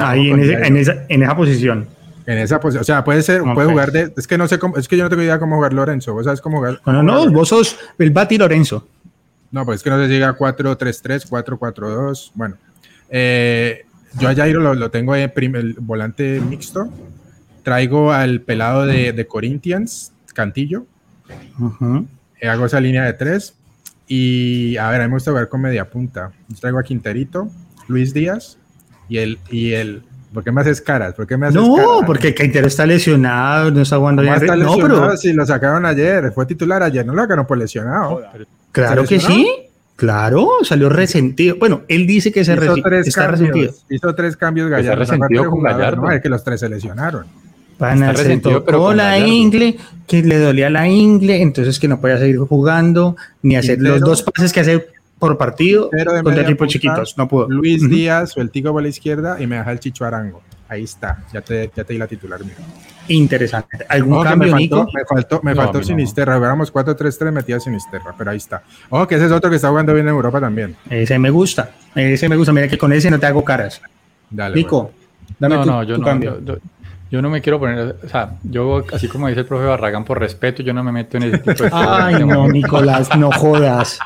Ahí en, esa, en, esa, posición. En esa posición, o sea, puede ser, puede jugar de, es que no sé cómo, es que yo no tengo idea cómo jugar Lorenzo, vos sabes cómo jugar. No, no, no, vos sos el Bati Lorenzo. No, pues es que no si llega 4-3-3, 4-4-2, bueno. Eh, yo a Jairo lo, lo tengo en el volante mixto, traigo al pelado de, Corinthians, Cantillo. Eh, hago esa línea de tres. Y a ver, a mí me gusta jugar con media punta. traigo a Quinterito, Luis Díaz y el, y el ¿Por qué me haces caras? ¿Por qué me haces no, porque Quintero está lesionado, no está jugando bien. Está no, pero si lo sacaron ayer, fue titular ayer, no lo sacaron por lesionado. Claro que sí. Claro, salió resentido. Bueno, él dice que se está resentido. Hizo tres cambios Gallardo. resentido con Gallardo. No, es que los tres se lesionaron. Pana se tocó la ingle, que le dolía la ingle, entonces que no podía seguir jugando, ni hacer los dos pases que hace por partido contra equipos chiquitos. No pudo. Luis Díaz o el Tico por la izquierda y me deja el Chicho Arango. Ahí está, ya te, ya te di la titular. Mira. Interesante. ¿Algún cambio, me faltó, Me faltó, me faltó Sinisterra. Jugáramos 4-3-3, metía Sinisterra, pero ahí está. Ojo, que ese es otro que está jugando bien en Europa también. Ese me gusta. Ese me gusta. Mira que con ese no te hago caras. Dale. Nico, dame no, no, yo no, cambio. Yo no me quiero poner, o sea, yo, así como dice el profe Barragán, por respeto, yo no me meto en ese tipo de Ay, no, Nicolás, no jodas.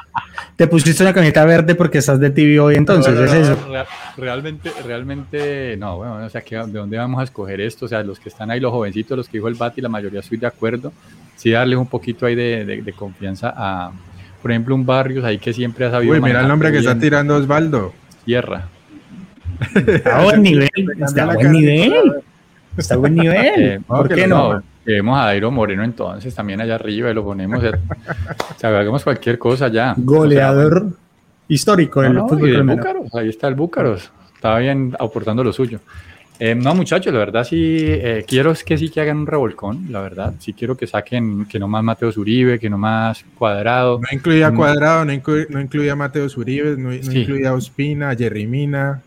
Te pusiste una camiseta verde porque estás de tibio hoy, entonces, ¿es eso? realmente, realmente, no, bueno, o sea, ¿de dónde vamos a escoger esto? O sea, los que están ahí, los jovencitos, los que dijo el Bati, la mayoría estoy de acuerdo. Sí, darles un poquito ahí de, de, confianza a, por ejemplo, un Barrios ahí que siempre ha sabido. Uy, mira el nombre que está tirando Osvaldo. Tierra. A buen nivel, está a buen nivel. Está a buen nivel. Eh, ¿Por qué no? Llevemos a Dairo Moreno entonces también allá arriba y lo ponemos. o sea, hagamos cualquier cosa ya. Goleador histórico del fútbol ahí está el Búcaros. Estaba bien aportando lo suyo. Eh, no, muchachos, la verdad sí eh, quiero que sí que hagan un revolcón, la verdad. Sí quiero que saquen que no más Mateo Zuribe, que no más Cuadrado. No incluía Cuadrado, no, incluía Mateo Zuribe, no, incluía Ospina, Jerry Mina.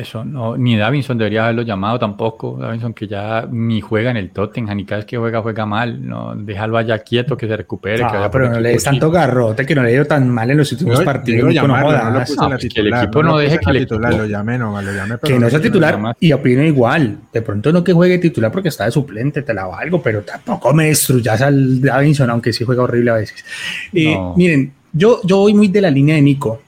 Eso, no, ni Davinson debería haberlo llamado tampoco. Davinson que ya ni juega en el Tottenham, ni cada vez que juega, juega mal. No, déjalo allá quieto, que se recupere. Ah, pero no le des tanto garrote, que no le dio tan mal en los últimos partidos. no, no, que el equipo no, deje que el titular, lo llame, no, lo llame. Que no sea titular y opino igual. De pronto no que juegue titular porque está de suplente, te la valgo, pero tampoco me destruyas al Davinson, aunque sí juega horrible a veces. Eh, miren, yo, yo voy muy de la línea de Nico.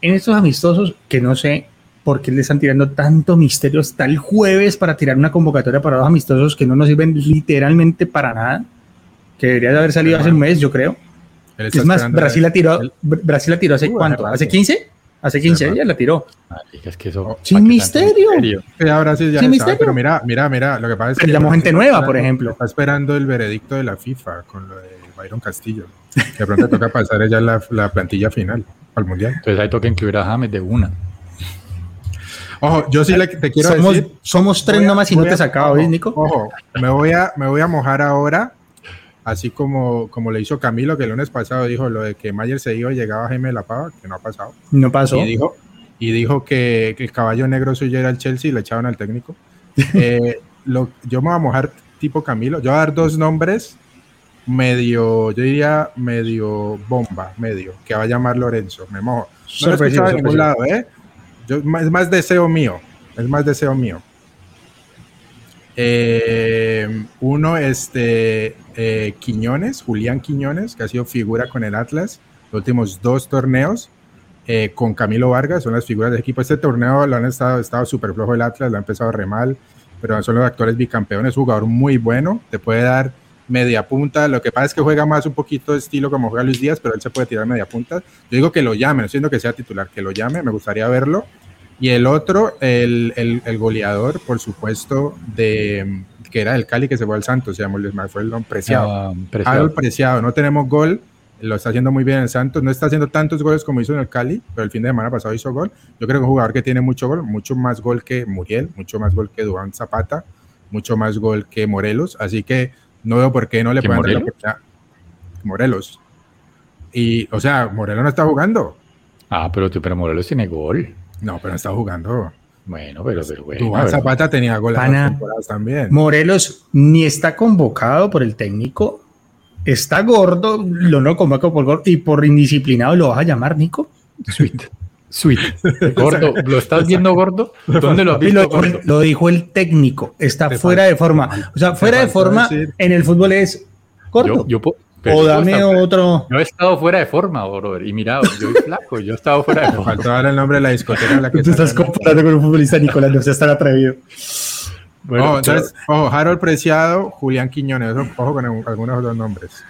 En estos amistosos, que no sé ¿Por qué le están tirando tanto misterio hasta el jueves para tirar una convocatoria para los amistosos que no nos sirven literalmente para nada? Que debería de haber salido hace un mes, yo creo. Es más, Brasil la tiró, Brasil la tiró hace cuánto? ¿Hace 15? Hace 15 días la tiró. es que eso, Sin misterio. ahora sí ya Sin misterio. Pero mira, mira, mira, lo que pasa es que. llamó gente nueva, por ejemplo. Está esperando el veredicto de la FIFA con lo de Byron Castillo. De pronto toca pasar ya la, la plantilla final al mundial. Entonces ahí toca incluir a James de una. Ojo, yo sí le, te quiero somos, decir. Somos tres nomás y no te sacaba, ¿ves, Nico? Ojo, me voy, a, me voy a mojar ahora, así como, como le hizo Camilo, que el lunes pasado dijo lo de que Mayer se iba y llegaba Jaime de la Pava, que no ha pasado. No pasó. Y dijo, y dijo que, que el caballo negro suyo era el Chelsea y le echaban al técnico. Eh, lo, yo me voy a mojar tipo Camilo. Yo voy a dar dos nombres medio, yo diría medio bomba, medio, que va a llamar Lorenzo. Me mojo. No lo he escuchado de ningún lado, ¿eh? Es más deseo mío. Es más deseo mío. Eh, uno, este, eh, Quiñones, Julián Quiñones, que ha sido figura con el Atlas los últimos dos torneos, eh, con Camilo Vargas, son las figuras del equipo. Este torneo lo han estado, estado súper flojo el Atlas, lo ha empezado re mal, pero son los actuales bicampeones, jugador muy bueno, te puede dar media punta. Lo que pasa es que juega más un poquito de estilo como juega Luis Díaz, pero él se puede tirar media punta. Yo digo que lo llame, no siento que sea titular, que lo llame, me gustaría verlo. Y el otro, el, el, goleador, por supuesto, de que era el Cali que se fue al Santos, se llamó fue el preciado. Ah, preciado. preciado. No tenemos gol, lo está haciendo muy bien el Santos. No está haciendo tantos goles como hizo en el Cali, pero el fin de semana pasado hizo gol. Yo creo que es un jugador que tiene mucho gol, mucho más gol que Muriel, mucho más gol que Duan Zapata, mucho más gol que Morelos. Así que no veo por qué no le pueden dar la oportunidad. Morelos. Y, o sea, Morelos no está jugando. Ah, pero, pero Morelos tiene gol. No, pero no está jugando. Bueno, pero, pero bueno. Zapata tenía gol también. Morelos ni está convocado por el técnico. Está gordo, lo no convoca por gordo y por indisciplinado lo vas a llamar, Nico. Sweet. Sweet. Gordo, ¿lo estás viendo gordo? ¿Dónde lo has visto? Lo, lo dijo el técnico, está fuera de forma. O sea, fuera de forma en el fútbol es gordo. Yo, o dame otro. Yo he estado fuera de forma, brother. Y mira, yo soy flaco, yo he estado fuera de forma. Faltó dar el nombre de la discoteca. La que Tú estás comparando con un futbolista, Nicolás, no seas tan atrevido. Bueno, entonces, ojo, Harold Preciado, Julián Quiñones, ojo con algunos otros nombres.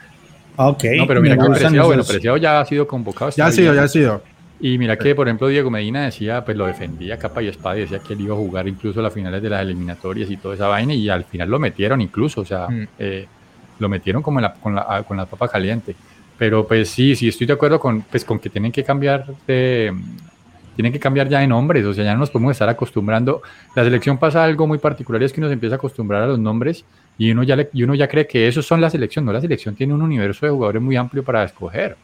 Ok. No, pero mira que Preciado, bueno, Preciado ya ha sido convocado. Ya ha sido, ya ha sido. Y mira que, por ejemplo, Diego Medina decía, pues lo defendía capa y espada, y decía que él iba a jugar incluso las finales de las eliminatorias y toda esa vaina, y al final lo metieron incluso, o sea, mm. eh, lo metieron como la, con, la, con la papa caliente. Pero pues sí, sí estoy de acuerdo con, pues, con que tienen que cambiar de, tienen que cambiar ya de nombres, o sea, ya no nos podemos estar acostumbrando. La selección pasa algo muy particular y es que uno se empieza a acostumbrar a los nombres y uno ya, y uno ya cree que esos son la selección, no la selección tiene un universo de jugadores muy amplio para escoger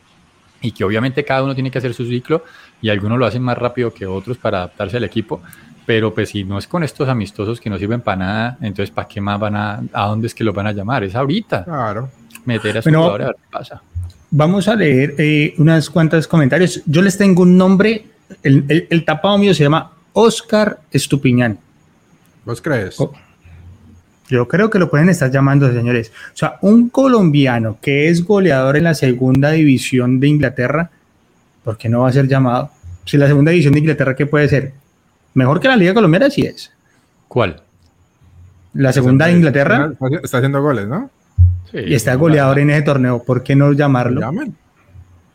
y que obviamente cada uno tiene que hacer su ciclo y algunos lo hacen más rápido que otros para adaptarse al equipo, pero pues si no es con estos amistosos que no sirven para nada, entonces ¿para qué más van a, a dónde es que los van a llamar? Es ahorita. Claro. Meter a su bueno, jugador a ver qué pasa. Vamos a leer eh, unas cuantas comentarios. Yo les tengo un nombre, el, el, el tapado mío se llama Oscar Estupiñán. ¿Vos crees? Oh. Yo creo que lo pueden estar llamando, señores. O sea, un colombiano que es goleador en la segunda división de Inglaterra, ¿por qué no va a ser llamado? Si la segunda división de Inglaterra, ¿qué puede ser? Mejor que la Liga Colombiana, sí es. ¿Cuál? La segunda de Inglaterra. Está haciendo goles, ¿no? Sí, y está goleador en ese torneo. ¿Por qué no llamarlo? Llamen.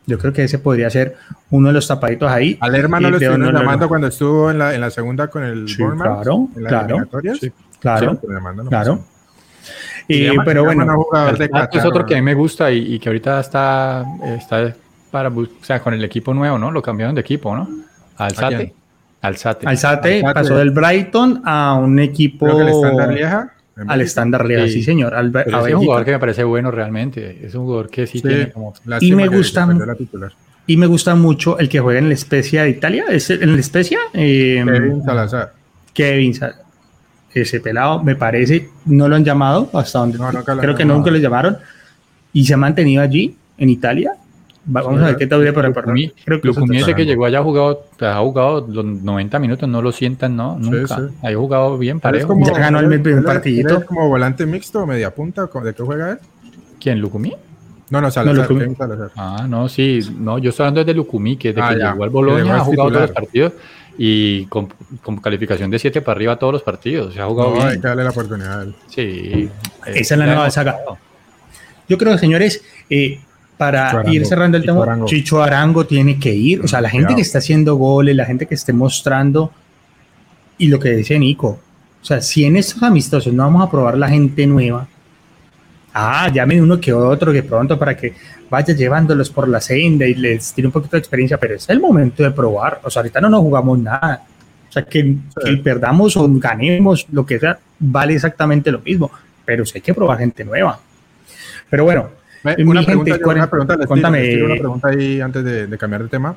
Yo creo que ese podría ser uno de los tapaditos ahí. Al hermano lo estuvieron llamando cuando estuvo en la, en la segunda con el sí, Claro, en la claro. Sí. Claro, sí, claro. Y, pero bueno, es otro que a mí me gusta y, y, que ahorita está, está para, o sea, con el equipo nuevo, ¿no? Lo cambiaron de equipo, ¿no? Alzate. Alzate. Alzate pasó del Brighton a un equipo. Creo que el estándar Lieja. Al estándar Lieja, sí, sí, señor. Al, es un jugador que me parece bueno realmente. Es un jugador que sí, sí tiene como. Y me gusta. Y me gusta mucho el que juega en la Especia de Italia. ¿Es en la Especia? Eh, Kevin Salazar. Kevin Salazar. Ese pelado, me parece, no lo han llamado hasta donde. No, nunca lo creo han que llamado. nunca lo llamaron. Y se ha mantenido allí, en Italia. Va- Vamos a ver qué todavía por Lucumí, Creo que Lucumí que llegó allá ha jugado, ha jugado los 90 minutos, no lo sientan, no, nunca. sí. Ha jugado bien parejo. como- Ya ganó el él- primer él es- partidito. él es como volante mixto o media punta. ¿De qué juega él? ¿Quién, Lucumí? No, no, Salazar. Lucumí. Kevin Salazar. Ah, no, sí, no, yo estoy hablando desde Lucumí, que desde Ah, que ya. llegó al Que llegó Boloña a ha jugado todos los partidos y con, con calificación de 7 para arriba todos los partidos, se ha jugado No, hay bien. que darle la oportunidad. Sí. Esa es la nueva saga. Yo creo, señores, eh, para Chicho Arango, ir cerrando el Chicho tema, Arango. Chicho Arango tiene que ir. O sea, la gente que está haciendo goles, la gente que esté mostrando, y lo que dice Nico, o sea, si en estos amistosos no vamos a probar la gente nueva, ah, llamen uno que otro que pronto para que vaya llevándolos por la senda y les tire un poquito de experiencia, pero es el momento de probar. O sea, ahorita no nos jugamos nada. O sea, que, que perdamos o ganemos, lo que sea, vale exactamente lo mismo, pero sí hay que probar gente nueva. Pero bueno, Mi Una gente, pregunta, yo- cuaren- una pregunta, tiro, cuéntame. les tiro una pregunta ahí antes de, de cambiar de tema.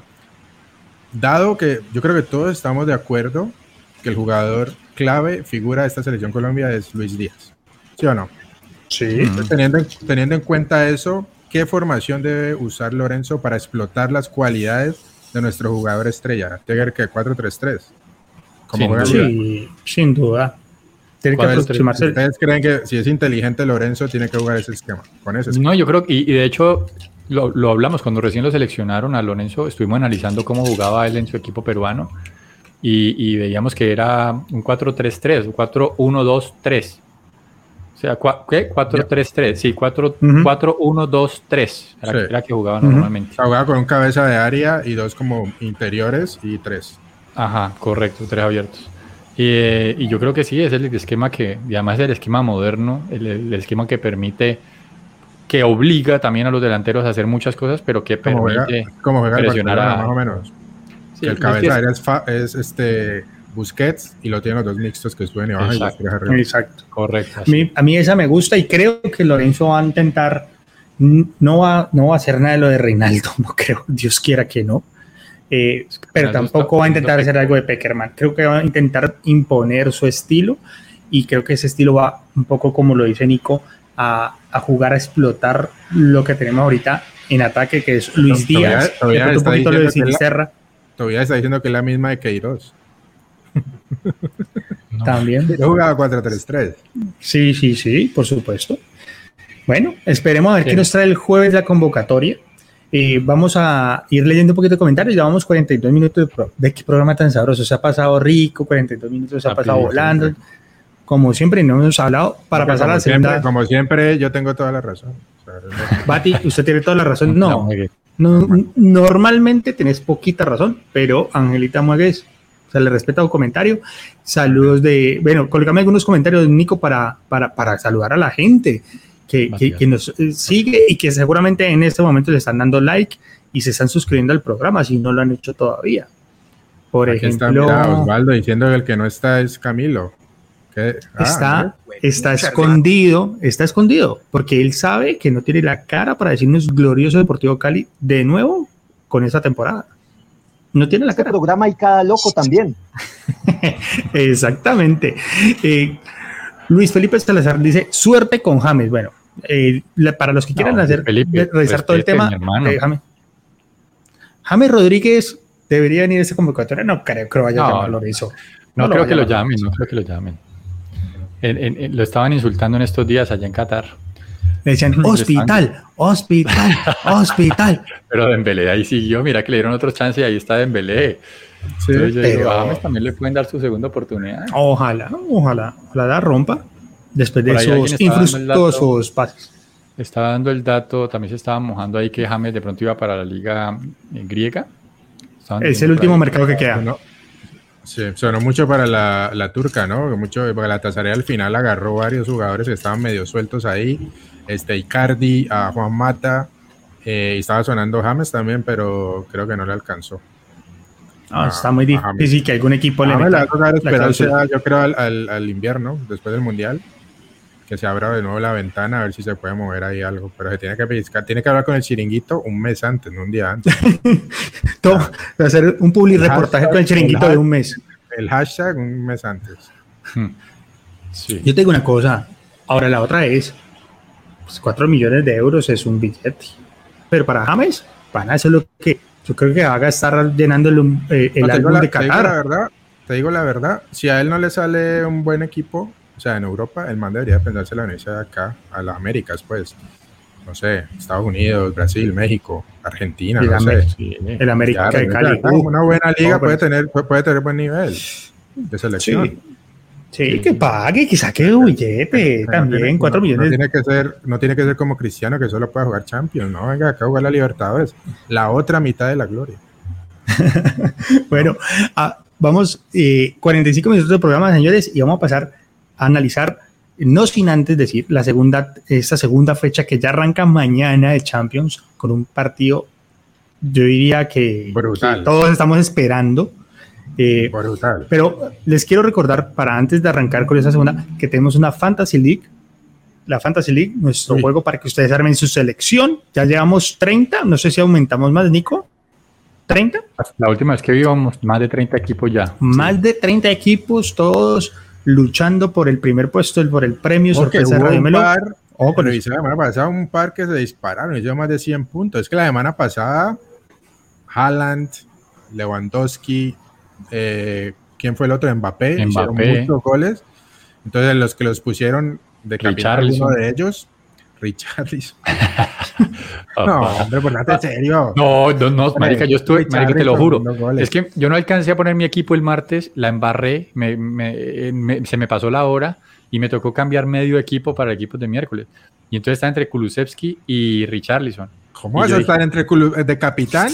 Dado que yo creo que todos estamos de acuerdo que el jugador clave, figura de esta selección Colombia es Luis Díaz. ¿Sí o no? Sí. Teniendo, en- teniendo en cuenta eso, ¿qué formación debe usar Lorenzo para explotar las cualidades de nuestro jugador estrella? Tiger que 4-3-3. Como Sin. Sí, sin duda. Tiene que ¿Cuál es- aproximarse. ¿Ustedes creen que si es inteligente Lorenzo tiene que jugar ese esquema? Con ese esquema. No, yo creo que, y, y de hecho, lo, lo hablamos cuando recién lo seleccionaron a Lorenzo, estuvimos analizando cómo jugaba él en su equipo peruano y, y veíamos que era un 4-3-3, un 4-1-2-3. O sea, cua- ¿qué? 4-3-3, sí, 4 Ujú. 4-1-2-3 era, Sí. era que jugaba normalmente. O sea, jugaba con un cabeza de área y dos como interiores y tres. Ajá, correcto, tres abiertos. Y, eh, y yo creo que sí, es el esquema que, y además es el esquema moderno, el, el esquema que permite, que obliga también a los delanteros a hacer muchas cosas, pero que Como juega, permite como juega el presionar Barcelona, a- más o menos. Sí, que el es cabeza de es- área es, fa- es, este Busquets y lo tienen los dos mixtos que suben y bajan y los Exacto. tres arriba. Exacto. Correcto. A mí, a mí esa me gusta y creo que Lorenzo va a intentar. No va, no va a hacer nada de lo de Reinaldo, no creo. Dios quiera que no. Eh, pero tampoco va a intentar hacer algo de Peckerman. Creo que va a intentar imponer su estilo y creo que ese estilo va un poco como lo dice Nico a, a jugar a explotar lo que tenemos ahorita en ataque, que es Luis Todavía- Díaz, todavía pronto un está poquito lo de diciendo que la- Sinisterra Todavía está diciendo que es la misma de Queiroz. No. también. Yo jugaba 4-3-3. Sí, sí, sí, por supuesto. Bueno, esperemos a ver Sí. qué nos trae el jueves la convocatoria. Eh, vamos a ir leyendo un poquito de comentarios. Llevamos 42 minutos de, pro- de qué programa tan sabroso. Se ha pasado rico, 42 minutos se ha pasado Rapidísimo, volando. Como siempre, no hemos hablado. Para Porque pasar a la segunda. Siempre, como siempre, yo tengo toda la razón. No- Bati, usted tiene toda la razón. No, juegue. no, normalmente tenés poquita razón, pero Angelita Muegues, se le respeta un comentario. Saludos de, bueno, colócame algunos comentarios, Nico, para, para, para saludar a la gente que, que, nos eh, sigue y que seguramente en este momento le están dando like y se están suscribiendo al programa si no lo han hecho todavía. Por Aquí está, ejemplo, mira, Osvaldo diciendo que el que no está es Camilo. ¿Qué? Ah, está, está escondido, está escondido, porque él sabe que no tiene la cara para decirnos glorioso Deportivo Cali de nuevo con esta temporada. No tiene la este cara. programa hay cada loco también. Exactamente. Eh, Luis Felipe Salazar dice, suerte con James. Bueno, eh, la- para los que quieran No, hacer, Felipe, revisar todo el tema, eh, James. James Rodríguez debería venir a esta convocatoria. No creo que lo vaya a No, llamar no. Lorenzo. No, lo creo que lo llamen, no creo que lo llamen. En- en- en- lo estaban insultando en estos días allá en Qatar. Le decían, hospital, hospital, hospital. Pero Dembélé ahí siguió, mira que le dieron otro chance y ahí está Dembélé. Sí, Entonces yo digo, pero- a James también le pueden dar su segunda oportunidad. Ojalá, ojalá, ojalá la rompa después de esos alguien estaba dando el dato. infructuosos pases. Estaba dando el dato, también se estaba mojando ahí que James de pronto iba para la liga eh, griega. Estaban Es el último mercado que queda. Sonó, sí, sonó mucho para la, la turca, ¿no? Mucho, porque la Tazarea al final agarró varios jugadores que estaban medio sueltos ahí. Este, Icardi, a Juan Mata, eh, y estaba sonando James también, pero creo que no le alcanzó. No, Ah, está muy ah, difícil que algún equipo le James le va a meta yo creo, al, al- al invierno, después del Mundial, que se abra de nuevo la ventana a ver si se puede mover ahí algo, pero se tiene que pellizcar, tiene que hablar con el chiringuito un mes antes, no un día antes. Todo, hacer un public reportaje con el chiringuito de un mes. El hashtag un mes antes. Hmm. Sí. Yo te digo una cosa, ahora la otra es, pues 4 millones de euros es un billete, pero para James van a hacer lo que yo creo que va a estar llenando el, eh, el álbum de Qatar. la verdad, te digo la verdad, si a él no le sale un buen equipo, o sea, en Europa, el man debería pensarse la unirse de acá, a las Américas, pues. No sé, Estados Unidos, Brasil, México, Argentina, no sé. el América de Cali. Una buena liga puede, tener, puede tener buen nivel de selección. Sí. Que pague, que saque billete también, 4 millones. No tiene, que ser, no tiene que ser como Cristiano que solo puede jugar Champions, no, venga acá a jugar la Libertadores, la otra mitad de la gloria. bueno, ah, vamos, eh, 45 minutos de programa, señores, y vamos a pasar analizar, no sin antes decir, la segunda, esta segunda fecha que ya arranca mañana de Champions con un partido, yo diría que, todos estamos esperando. Eh, Brutal. Pero les quiero recordar, para antes de arrancar con esa segunda, que tenemos una Fantasy League. La Fantasy League, nuestro juego para que ustedes armen su selección. Ya llevamos 30, no sé si aumentamos más, Nico. ¿30? La última vez que vimos, más de 30 equipos ya. Más de 30 equipos, todos luchando por el primer puesto, por el premio sorpresa de Radio Melo. Par, oh, con la semana pasada un par que se dispararon, y más de 100 puntos. Es que la semana pasada, Haaland, Lewandowski, eh, ¿quién fue el otro? Mbappé, hicieron muchos goles. Entonces, los que los pusieron de uno de ellos, Richarlison. no, hombre, por nada, en serio. No, no, no, marica, yo estuve, marica, te lo juro. Es que yo no alcancé a poner mi equipo el martes, la embarré, me, me, se me pasó la hora y me tocó cambiar medio equipo para el equipo de miércoles. Y entonces está entre Kulusevski y Richarlison. ¿Cómo vas a estar entre de capitán?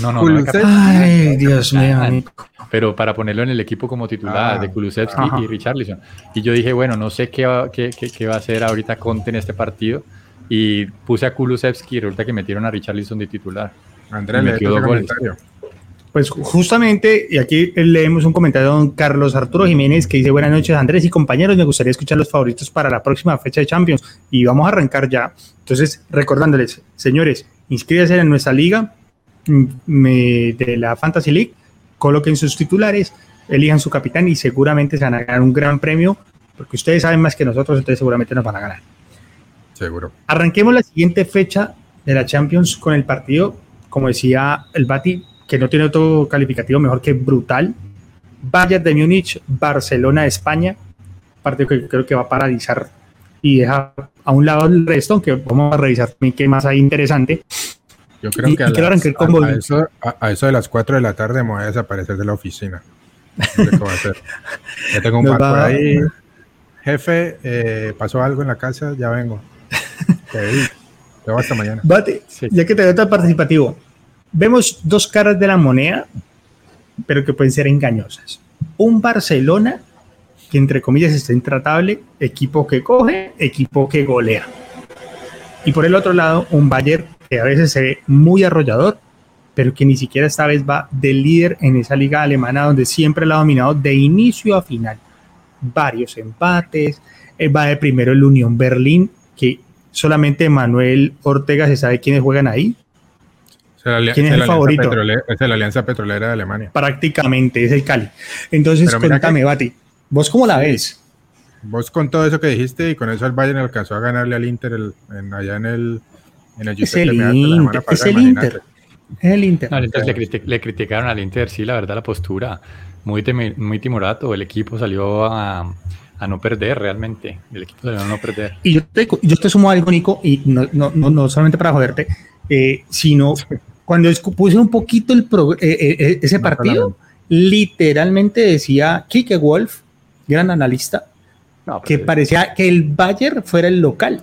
No, no, no. Ay, Dios mío. Pero para ponerlo en el equipo como titular, de ah, Kulusevski y Richarlison. Y yo dije, bueno, no sé qué va, qué, qué, va a hacer ahorita Conte en este partido. Y puse a Kulusevski y resulta que metieron a Richarlison de titular. Andrés, le dos comentario. Pues justamente, y aquí leemos un comentario de don Carlos Arturo Jiménez que dice, buenas noches Andrés y compañeros, me gustaría escuchar los favoritos para la próxima fecha de Champions y vamos a arrancar ya. Entonces, recordándoles, señores, inscríbanse en nuestra liga mm, de la Fantasy League, coloquen sus titulares, elijan su capitán y seguramente se van a ganar un gran premio, porque ustedes saben más que nosotros, entonces seguramente nos van a ganar. Seguro. Arranquemos la siguiente fecha de la Champions con el partido, como decía el Bati, que no tiene otro calificativo mejor que brutal. Bayern de Múnich, Barcelona España, partido que creo que va a paralizar y deja a un lado el resto, aunque vamos a revisar también qué más hay interesante. Yo creo que a, eso, a, eso, de las 4 de la tarde me voy a desaparecer de la oficina. No sé a hacer. Ya tengo un par por ahí. Jefe, eh, pasó algo en la casa, ya vengo. Te veo hasta mañana. Bate, ya que te veo tan participativo, vemos dos caras de la moneda, pero que pueden ser engañosas. Un Barcelona que entre comillas está intratable, equipo que coge, equipo que golea. Y por el otro lado, un Bayern que a veces se ve muy arrollador, pero que ni siquiera esta vez va de líder en esa liga alemana donde siempre la ha dominado de inicio a final. Varios empates, eh, va de primero el Unión Berlín, que solamente Manuel Ortega se sabe quiénes juegan ahí, ¿Quién es, el favorito? Es la Alianza Petrolera de Alemania. Prácticamente, es el Cali. Entonces, cuéntame, Bati, ¿vos cómo la ves? Vos con todo eso que dijiste y con eso el Bayern alcanzó a ganarle al Inter en, allá en el, en el Es el Inter, es el Inter. Es el Inter. le, criticaron al Inter, sí, la verdad, la postura. Muy, muy timorato. El equipo salió a, a no perder realmente. El equipo salió a no perder. Y yo te, yo te sumo algo, Nico, y no, no, no, solamente para joderte, eh, sino cuando puse un poquito el eh, eh, eh, ese partido, literalmente decía Kike Wolf, gran analista, que parecía que el Bayern fuera el local,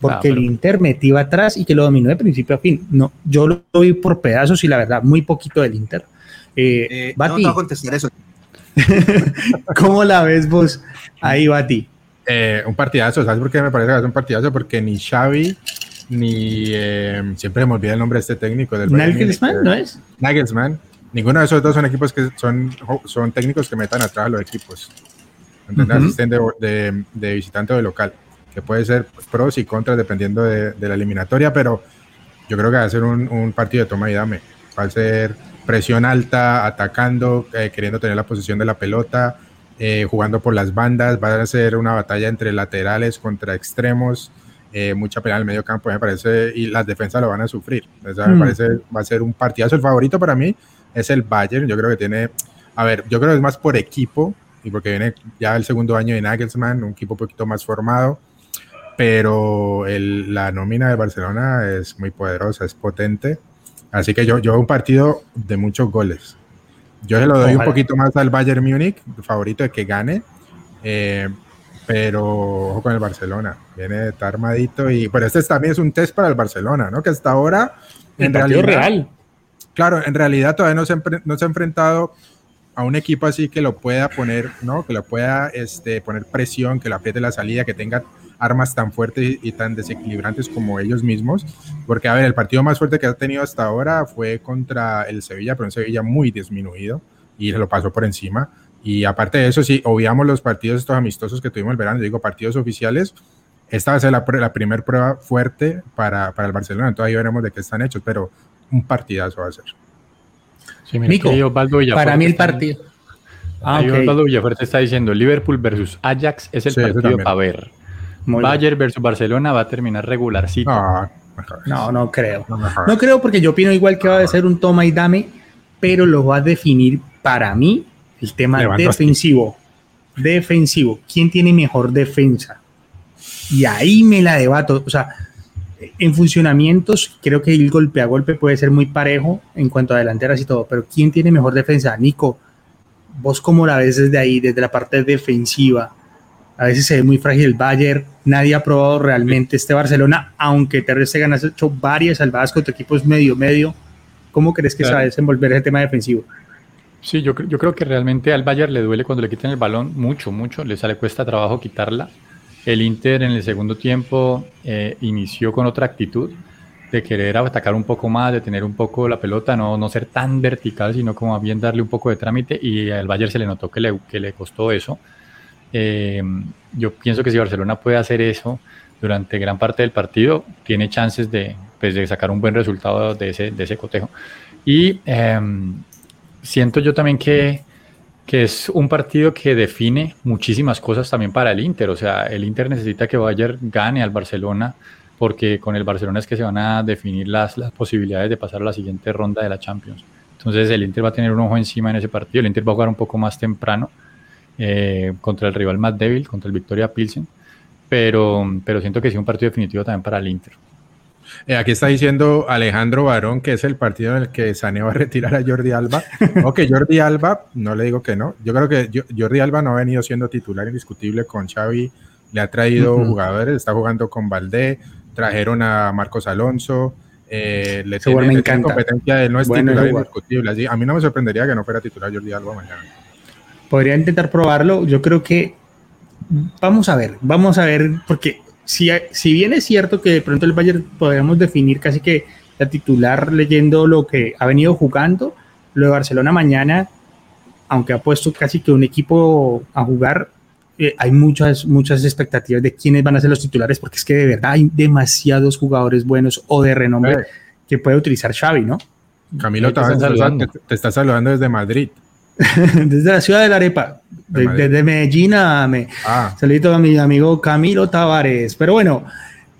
porque el Inter metió atrás y que lo dominó de principio a fin. No, yo lo vi por pedazos y la verdad, muy poquito del Inter. Bati, no, no contestar eso. ¿Cómo la ves vos ahí, Bati? un partidazo, ¿sabes por qué me parece que es un partidazo? Porque ni Xavi ni eh, siempre me olvida el nombre de este técnico del Nagelsmann, ¿no es? Nagelsmann. Ninguno de esos dos son equipos que son, son técnicos que metan atrás a los equipos. Asisten de, de, visitante o de local, que puede ser pros y contras dependiendo de, la eliminatoria, pero yo creo que va a ser un, partido de toma y dame. Va a ser presión alta, atacando, eh, queriendo tener la posición de la pelota, eh, jugando por las bandas. Va a ser una batalla entre laterales contra extremos. Eh, mucha pelea en el medio campo, me parece, y las defensas lo van a sufrir. me mm. parece, va a ser un partidazo. El favorito para mí es el Bayern. Yo creo que tiene, a ver, yo creo que es más por equipo y porque viene ya el segundo año de Nagelsmann, un equipo un poquito más formado, pero la nómina de Barcelona es muy poderosa, es potente. Así que yo, yo un partido de muchos goles. Yo se lo doy un poquito más al Bayern Múnich, favorito de que gane, eh, pero ojo con el Barcelona, viene está armadito y pero este también es un test para el Barcelona, ¿no? Que hasta ahora en realidad real. Claro, en realidad todavía no se, no se ha enfrentado a un equipo así que lo pueda poner, ¿no? Que lo pueda este, poner presión, que le apriete la salida, que tenga armas tan fuertes y tan desequilibrantes como ellos mismos. Porque, a ver, el partido más fuerte que ha tenido hasta ahora fue contra el Sevilla, pero un Sevilla muy disminuido y se lo pasó por encima. Y aparte de eso, si obviamos los partidos estos amistosos que tuvimos el verano, digo partidos oficiales, esta va a ser la, la primera prueba fuerte para, para el Barcelona. Entonces ahí veremos de qué están hechos, pero un partidazo va a ser. Sí, para mí el partido. Ah, okay. Osvaldo Villafuerte está diciendo Liverpool versus Ajax es el partido a ver. Bayern versus Barcelona va a terminar regularcito. No, no, creo. No, creo porque yo opino igual que va a ser un toma y dame, pero lo va a definir para mí el tema defensivo. Defensivo. ¿Quién tiene mejor defensa? Y ahí me la debato. O sea, en funcionamientos, creo que el golpe a golpe puede ser muy parejo en cuanto a delanteras y todo, pero ¿quién tiene mejor defensa? Nico, vos cómo la ves desde ahí, desde la parte defensiva. A veces se ve muy frágil el Bayern, nadie ha probado realmente este Barcelona, aunque Ter Stegen ha hecho varias salvadas contra equipos medio-medio. ¿Cómo crees que se va a desenvolver ese tema defensivo? Sí, yo, yo creo que realmente al Bayern le duele cuando le quitan el balón mucho, mucho, le sale cuesta trabajo quitarla el Inter en el segundo tiempo eh, inició con otra actitud de querer atacar un poco más, de tener un poco la pelota, no, no ser tan vertical, sino como bien darle un poco de trámite y al Bayern se le notó que le, que le costó eso. Eh, yo pienso que si Barcelona puede hacer eso durante gran parte del partido, tiene chances de, pues, de sacar un buen resultado de ese, de ese cotejo. Y em, siento yo también que que es un partido que define muchísimas cosas también para el Inter. O sea, el Inter necesita que Bayern gane al Barcelona porque con el Barcelona es que se van a definir las, las posibilidades de pasar a la siguiente ronda de la Champions. Entonces el Inter va a tener un ojo encima en ese partido. El Inter va a jugar un poco más temprano eh, contra el rival más débil, contra el Victoria Pilsen. Pero, pero siento que sí un partido definitivo también para el Inter. Eh, aquí está diciendo Alejandro Barón que es el partido en el que Sané va a retirar a Jordi Alba. ok, Jordi Alba, no le digo que no. Yo creo que Jordi Alba no ha venido siendo titular indiscutible con Xavi. Le ha traído jugadores, está jugando con Valdé, trajeron a Marcos Alonso. Eh, le tiene, competencia de no es titular indiscutible. a mí no me sorprendería que no fuera titular Jordi Alba mañana. Podría intentar probarlo. Yo creo que vamos a ver, vamos a ver, porque si, si bien es cierto que de pronto el Bayern podríamos definir casi que la titular leyendo lo que ha venido jugando, lo de Barcelona mañana, aunque ha puesto casi que un equipo a jugar, eh, hay muchas, muchas expectativas de quiénes van a ser los titulares, porque es que de verdad hay demasiados jugadores buenos o de renombre que puede utilizar Xavi, ¿no? Camilo, te, te está saludando desde Madrid. desde la ciudad de la arepa, desde Medellín a me. Ah. Saludito a mi amigo Camilo Tavares. Pero bueno,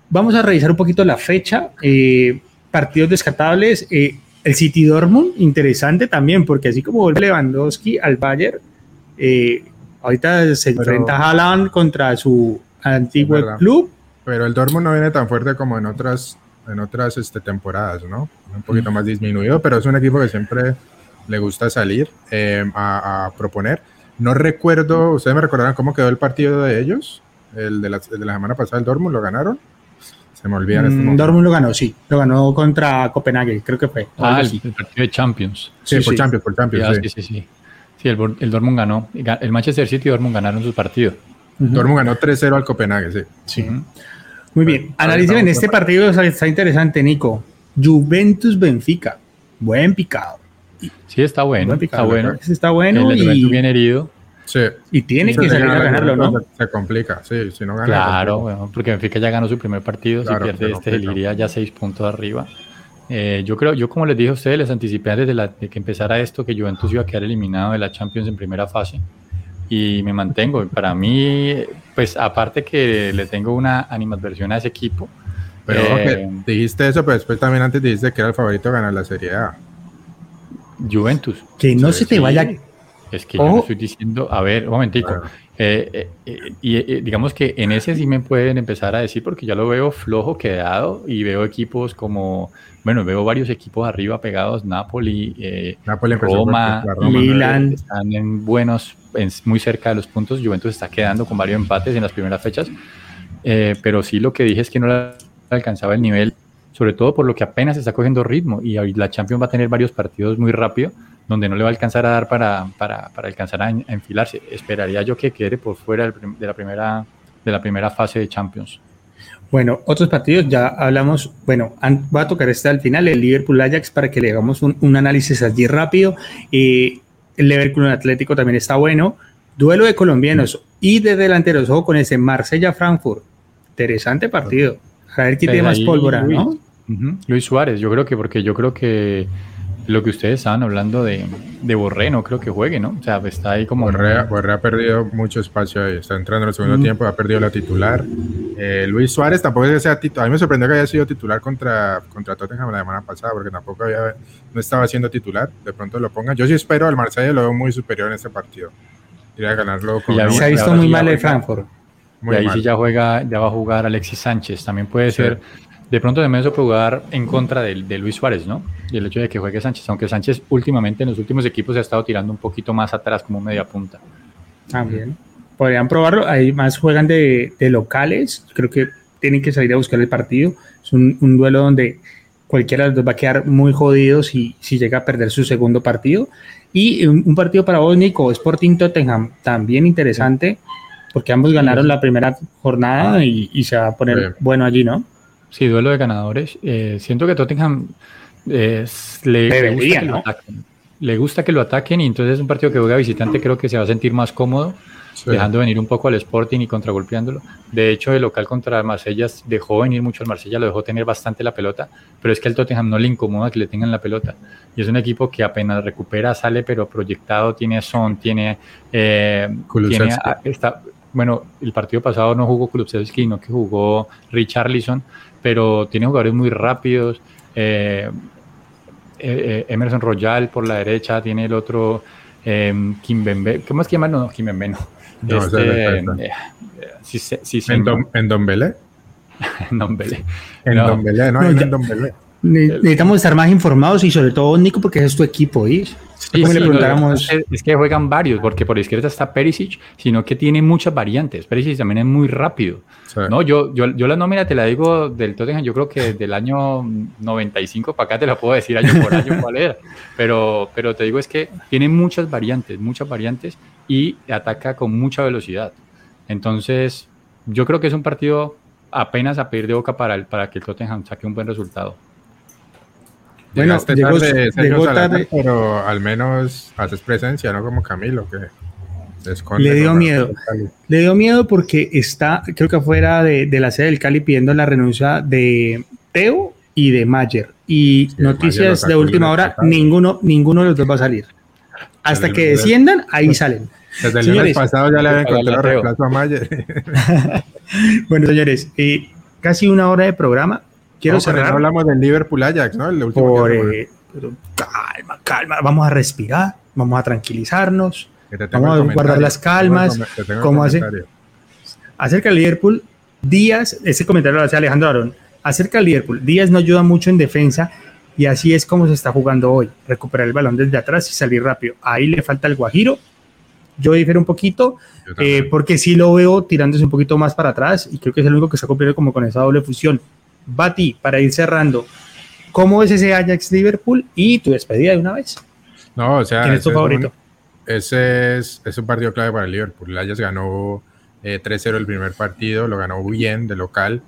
vamos a revisar un poquito la fecha. Eh, partidos descartables. Eh, el City Dortmund, interesante también, porque así como vuelve Lewandowski al Bayern, eh, ahorita se enfrenta Haaland contra su antiguo club. Pero el Dortmund no viene tan fuerte como en otras, en otras este, temporadas, ¿no? Un poquito más disminuido, pero es un equipo que siempre le gusta salir em, a, proponer. No recuerdo, ¿ustedes me recordarán cómo quedó el partido de ellos? El de la, de la semana pasada, el Dortmund, ¿lo ganaron? Se me olvida. Este mm, Dortmund lo ganó, sí. Lo ganó contra Copenhague, creo que fue. Ah, el, partido de Champions. Sí, por Champions, por Champions. sí, sí, sí. Sí, el, el, Dortmund ganó. El Manchester City y Dortmund ganaron su partido. Dortmund ganó 3-0 al Copenhague, sí. Sí. Muy bien. Analicen en este partido, está interesante, Nico. Juventus-Benfica. Buen picado. Sí, está bueno. Está bueno. Está bueno. El y... bien herido. Sí. Y tiene que salir a ganarlo, ¿no? Se, complica, sí, si no gana. Claro, bueno, porque Benfica ya ganó su primer partido, si pierde este, seguiría ya seis puntos arriba. Eh, yo creo, yo como les dije a ustedes, les anticipé antes de, que empezara esto que Juventus iba a quedar eliminado de la Champions en primera fase y me mantengo. Para mí, pues aparte que le tengo una animadversión a ese equipo. Pero eh, dijiste eso, pero después también antes dijiste que era el favorito a ganar la Serie A. Juventus. Que no se te vaya. Es que yo no estoy diciendo, a ver, un momentico. Eh, y digamos que en ese sí me pueden empezar a decir, porque ya lo veo flojo, quedado, y veo equipos como bueno, veo varios equipos arriba pegados, Napoli, eh, Roma, Milan, están en buenos, muy cerca de los puntos. Juventus está quedando con varios empates en las primeras fechas, eh, pero sí lo que dije es que no alcanzaba el nivel, sobre todo por lo que apenas está cogiendo ritmo y la Champions va a tener varios partidos muy rápido donde no le va a alcanzar a dar para, para, para alcanzar a, enfilarse. Esperaría yo que quede por fuera de la primera, de la primera fase de Champions. Bueno, otros partidos ya hablamos, bueno, va a tocar este al final, el Liverpool Ajax, para que le hagamos un, análisis allí rápido. y el Liverpool Atlético también está bueno. Duelo de colombianos y de delanteros, ojo con ese Marsella-Frankfurt. Interesante partido. A ver quién tiene más pólvora, ¿no? Luis Suárez, yo creo que, porque yo creo que lo que ustedes estaban hablando de, de Borré, no creo que juegue, ¿no? O sea, está ahí como... Borré, ha perdido mucho espacio ahí, está entrando en el segundo tiempo, ha perdido la titular. Eh, Luis Suárez tampoco es que sea titular, a mí me sorprendió que haya sido titular contra, contra Tottenham la semana pasada, porque tampoco había, no estaba siendo titular, de pronto lo ponga. Yo sí espero al Marsella, lo veo muy superior en este partido. Iría a ganarlo con Se ha visto muy mal el Frankfurt. y ahí sí ya juega, ya va a jugar Alexis Sánchez, también puede ser de pronto de menos puede jugar en contra de, de, Luis Suárez, ¿no? Y el hecho de que juegue Sánchez, aunque Sánchez últimamente en los últimos equipos se ha estado tirando un poquito más atrás como media punta. También. Podrían probarlo. Ahí más juegan de, de locales. Creo que tienen que salir a buscar el partido. Es un, un, duelo donde cualquiera de los dos va a quedar muy jodido si, si llega a perder su segundo partido. Y un, partido para vos, Nico, Sporting Tottenham, también interesante, porque ambos ganaron la primera jornada y, y se va a poner bueno allí, ¿no? Sí, duelo de ganadores. Eh, siento que Tottenham le, gusta que lo ataquen. le gusta que lo ataquen y entonces es un partido que juega visitante creo que se va a sentir más cómodo, dejando venir un poco al Sporting y contragolpeándolo. De hecho, el local contra el Marsella dejó venir mucho al Marsella, lo dejó tener bastante la pelota, pero es que al Tottenham no le incomoda que le tengan la pelota. Y es un equipo que apenas recupera, sale, pero proyectado, tiene son, tiene... Eh, tiene está, bueno, el partido pasado no jugó Kulusevski, sino que jugó Richarlison, pero tiene jugadores muy rápidos. Eh, eh, eh, Emerson Royal por la derecha, tiene el otro eh, Kimbembe. ¿Cómo es que llaman? No, Kimbembe no. no este, si, ¿En, Don, ¿En Don Belé? en Don Belé. En no. Don Belé, no, en Don Belé. Necesitamos estar más informados y sobre todo, Nico, porque es tu equipo, ¿y? es que juegan varios, porque por izquierda está Perisic, sino que tiene muchas variantes. Perisic también es muy rápido. No, yo, yo, yo la nómina te la digo del Tottenham, yo creo que del año 95 para acá te la puedo decir año por año cuál era. Pero, pero te digo es que tiene muchas variantes, muchas variantes y ataca con mucha velocidad. Entonces, yo creo que es un partido apenas a pedir de boca para, el, para que el Tottenham saque un buen resultado. Bueno, llegó, tarde, llegó tarde, pero al menos haces presencia, no como Camilo, que le dio miedo. Le dio miedo porque está, creo que afuera de, la sede del Cali pidiendo la renuncia de Teo y de Mayer. Y noticias de última hora, ninguno, ninguno de los dos va a salir. Hasta que desciendan, ahí salen. Desde el señores, pasado ya le había encontrado reemplazo a Mayer. bueno, señores, eh, casi una hora de programa. Quiero cerrar. No hablamos del Liverpool Ajax, ¿no? El último Por, eh, calma, calma. Vamos a respirar, vamos a tranquilizarnos. Vamos a guardar las calmas. ¿Cómo hace? Acerca del Liverpool, Díaz, ese comentario lo hace Alejandro Arón. Acerca del Liverpool, Díaz no ayuda mucho en defensa y así es como se está jugando hoy. Recuperar el balón desde atrás y salir rápido. Ahí le falta el Guajiro. Yo difiero un poquito eh, porque sí lo veo tirándose un poquito más para atrás y creo que es el único que está cumpliendo como con esa doble fusión. Bati, para ir cerrando, ¿cómo es ese Ajax Liverpool y tu despedida de una vez? No, o sea, ¿quién es tu favorito? ese es, es, un partido clave para el Liverpool. El Ajax ganó 3-0 eh, el primer partido, lo ganó bien de local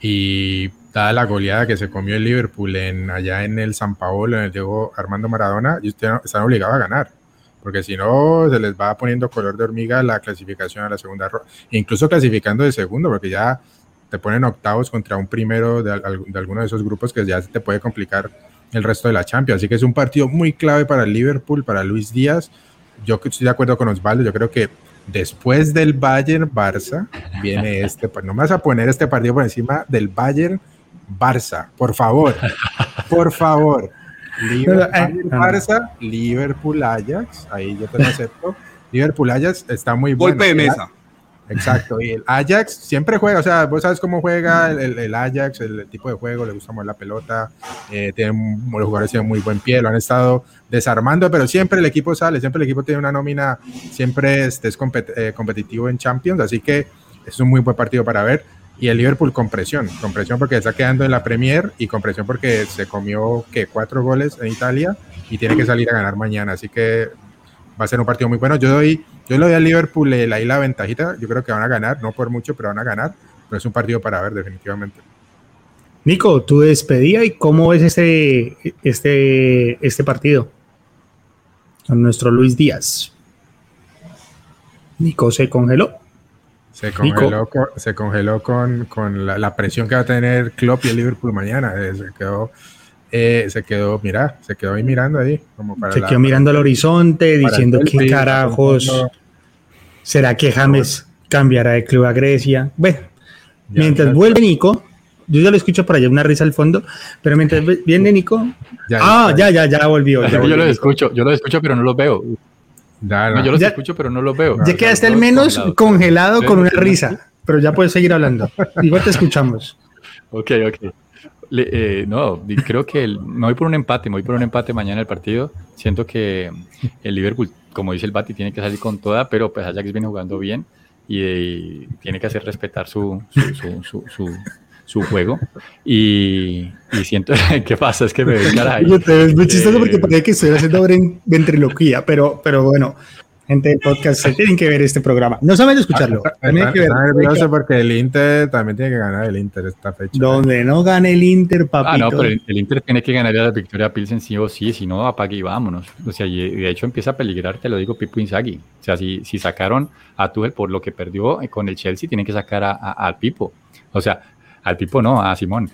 y dada la goleada que se comió el Liverpool en, allá en el San Paolo, en el Diego Armando Maradona, están obligados a ganar porque si no se les va poniendo color de hormiga la clasificación a la segunda ronda, incluso clasificando de segundo, porque ya te ponen octavos contra un primero de, de alguno de esos grupos que ya te puede complicar el resto de la Champions. Así que es un partido muy clave para el Liverpool, para Luis Díaz. Yo estoy de acuerdo con Osvaldo, yo creo que después del Bayern Barça viene este, pues no me vas a poner este partido por encima del Bayern Barça, por favor, por favor. Liverpool, eh, Barça, Liverpool Ajax, ahí yo te lo acepto. Liverpool Ajax está muy bueno. Golpe de mesa. Exacto, y el Ajax siempre juega, o sea, vos sabes cómo juega el, Ajax, el, tipo de juego, le gusta mover la pelota, eh, tienen, los jugadores tienen muy buen pie, lo han estado desarmando, pero siempre el equipo sale, siempre el equipo tiene una nómina, siempre este, es eh, competitivo en Champions, así que es un muy buen partido para ver y el Liverpool con presión, con presión porque está quedando en la Premier y con presión porque se comió que cuatro goles en Italia y tiene que salir a ganar mañana, así que va a ser un partido muy bueno. Yo doy, yo le doy al Liverpool la la ventajita, yo creo que van a ganar, no por mucho, pero van a ganar, pero es un partido para ver definitivamente. Nico, tu despedida y cómo es este, este, este partido con nuestro Luis Díaz. Nico se congeló. Se congeló, con, se congeló con, con la, presión que va a tener Klopp y el Liverpool mañana. Eh, se quedó, eh, se quedó, mira, se quedó ahí mirando ahí. Como se quedó mirando al horizonte, diciendo qué carajos. ¿Será que James cambiará de club a Grecia? Bueno, mientras vuelve Nico, yo ya lo escucho por allá, una risa al fondo, pero mientras viene Nico. ah, ya, ya, ya volvió. yo lo escucho, yo lo escucho, pero no lo veo yo los escucho, pero no los veo. Ya quedaste al menos congelado con una risa, pero ya puedes seguir hablando. Igual te escuchamos. Ok, ok. Eh, no, creo que me voy por un empate, me voy por un empate mañana el partido. Siento que el Liverpool, como dice el Bati, tiene que salir con toda, pero pues Ajax viene jugando bien y, tiene que hacer respetar su, su, su su juego. Y, siento que pasa, es que me ven cara Es muy chistoso porque eh, parece que estoy haciendo ventriloquía, pero, pero bueno, gente del podcast, se tienen que ver este programa. No saben escucharlo. Ah, también que nervioso porque el Inter también tiene que ganar el Inter esta fecha. Donde no gane el Inter, papito. Ah, no, pero el, Inter tiene que ganar a la Victoria Pilsen sí o sí, si no, apague y vámonos. O sea, de hecho empieza a peligrar, te lo digo, Pipo Inzaghi. O sea, si, si sacaron a Tuchel por lo que perdió con el Chelsea, tienen que sacar a, al Pipo. O sea, al Pipo no, a Simón,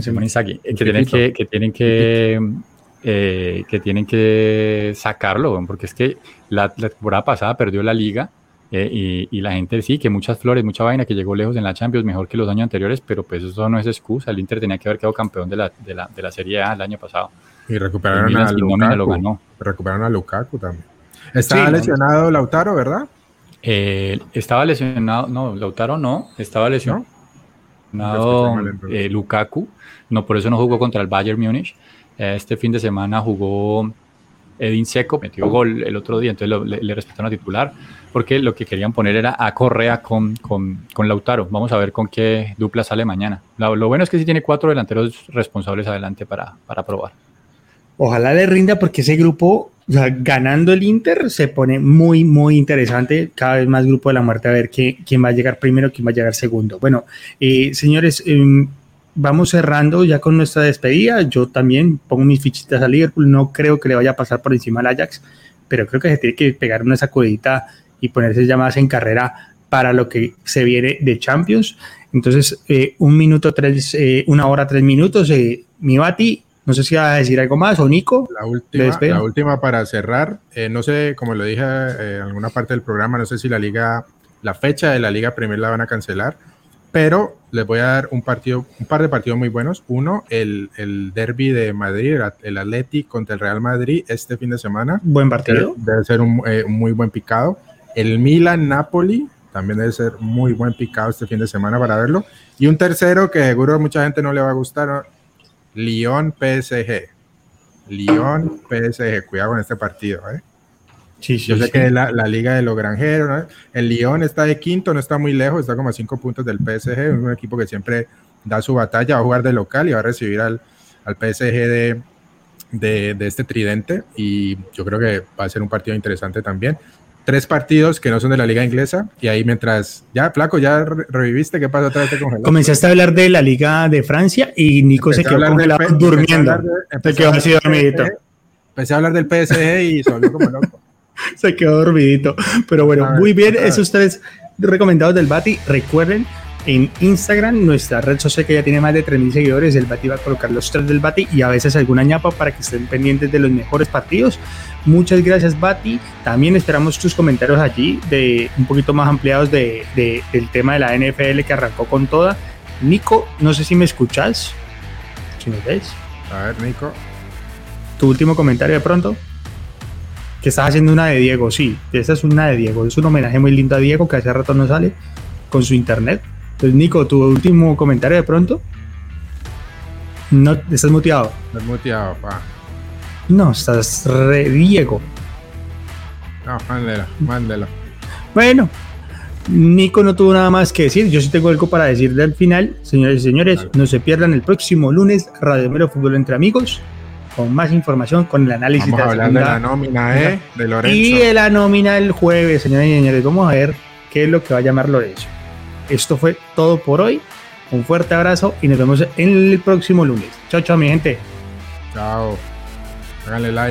Simón Inzaghi, que tienen que, que tienen que, eh, que tienen que sacarlo, porque es que la, temporada pasada perdió la liga eh, y, la gente sí, que muchas flores, mucha vaina, que llegó lejos en la Champions, mejor que los años anteriores, pero pues eso no es excusa. El Inter tenía que haber quedado campeón de la, de la, de la Serie A el año pasado. Y recuperaron a Lukaku. Lo ganó. Recuperaron a Lukaku también. Estaba lesionado Lautaro, ¿verdad? Eh, estaba lesionado, no, Lautaro no, estaba lesionado eh, Lukaku, no, por eso no jugó contra el Bayern Múnich. Este fin de semana jugó Edin Seco, metió gol el otro día, entonces le, le, respetaron a titular, porque lo que querían poner era a Correa con, con, con Lautaro. Vamos a ver con qué dupla sale mañana. Lo, bueno es que sí tiene cuatro delanteros responsables adelante para, para probar. Ojalá le rinda porque ese grupo, o sea, ganando el Inter, se pone muy, muy interesante. Cada vez más grupo de la muerte a ver qué, quién va a llegar primero, quién va a llegar segundo. Bueno, eh, señores, em, vamos cerrando ya con nuestra despedida. Yo también pongo mis fichitas a Liverpool. No creo que le vaya a pasar por encima al Ajax, pero creo que se tiene que pegar una sacudita y ponerse ya más en carrera para lo que se viene de Champions. Entonces, eh, un minuto, tres, eh, una hora, tres minutos. mi Bati, no sé si va a decir algo más o Nico. La última, la última para cerrar. Eh, no sé, como lo dije eh, en alguna parte del programa, no sé si la liga, la fecha de la Liga Premier la van a cancelar, pero les voy a dar un partido, un par de partidos muy buenos. Uno, el, el derby de Madrid, el Athletic contra el Real Madrid este fin de semana. Buen partido. Debe, ser un, eh, muy buen picado. El Milan Napoli también debe ser muy buen picado este fin de semana para verlo. Y un tercero que seguro a mucha gente no le va a gustar, Lyon PSG. Lyon PSG. Cuidado con este partido, ¿eh? Sí, sí, Yo sé que es la, liga de los granjeros. El Lyon está de quinto, no está muy lejos, está como a cinco puntos del PSG. Es un equipo que siempre da su batalla, va a jugar de local y va a recibir al, al PSG de, de, de, este tridente. Y yo creo que va a ser un partido interesante también tres partidos que no son de la liga inglesa y ahí mientras ya flaco ya reviviste qué pasa otra vez te comenzaste a hablar de la liga de Francia y Nico se quedó congelado durmiendo empecé a, hablar del PSG y se volvió como loco Se quedó dormidito. Pero bueno, muy bien, esos tres recomendados del Bati. Recuerden, en Instagram, nuestra red social que ya tiene más de 3.000 seguidores, el Bati va a colocar los tres del Bati y a veces alguna ñapa para que estén pendientes de los mejores partidos. Muchas gracias, Bati. También esperamos tus comentarios allí de un poquito más ampliados de, del tema de la NFL que arrancó con toda. Nico, no sé si me escuchas. Si me ves. A ver, Nico. Tu último comentario de pronto. Que estás haciendo una de Diego, sí. Esta es una de Diego. Es un homenaje muy lindo a Diego que hace rato no sale con su internet. Entonces, Nico, tu último comentario de pronto. No, estás muteado. Estás muteado, pa. No, estás re Diego. No, mándelo, mándelo. Bueno, Nico no tuvo nada más que decir. Yo sí tengo algo para decir del final. Señores y señores, no se pierdan el próximo lunes Radio Melo Fútbol entre amigos con más información, con el análisis Vamos de la segunda de la nómina, ¿eh? De Lorenzo. y de la nómina el jueves, señores y señores. Vamos a ver qué es lo que va a llamar Lorenzo. Esto fue todo por hoy. Un fuerte abrazo y nos vemos en el próximo lunes. Chao, chao, mi gente. Chao. Háganle like.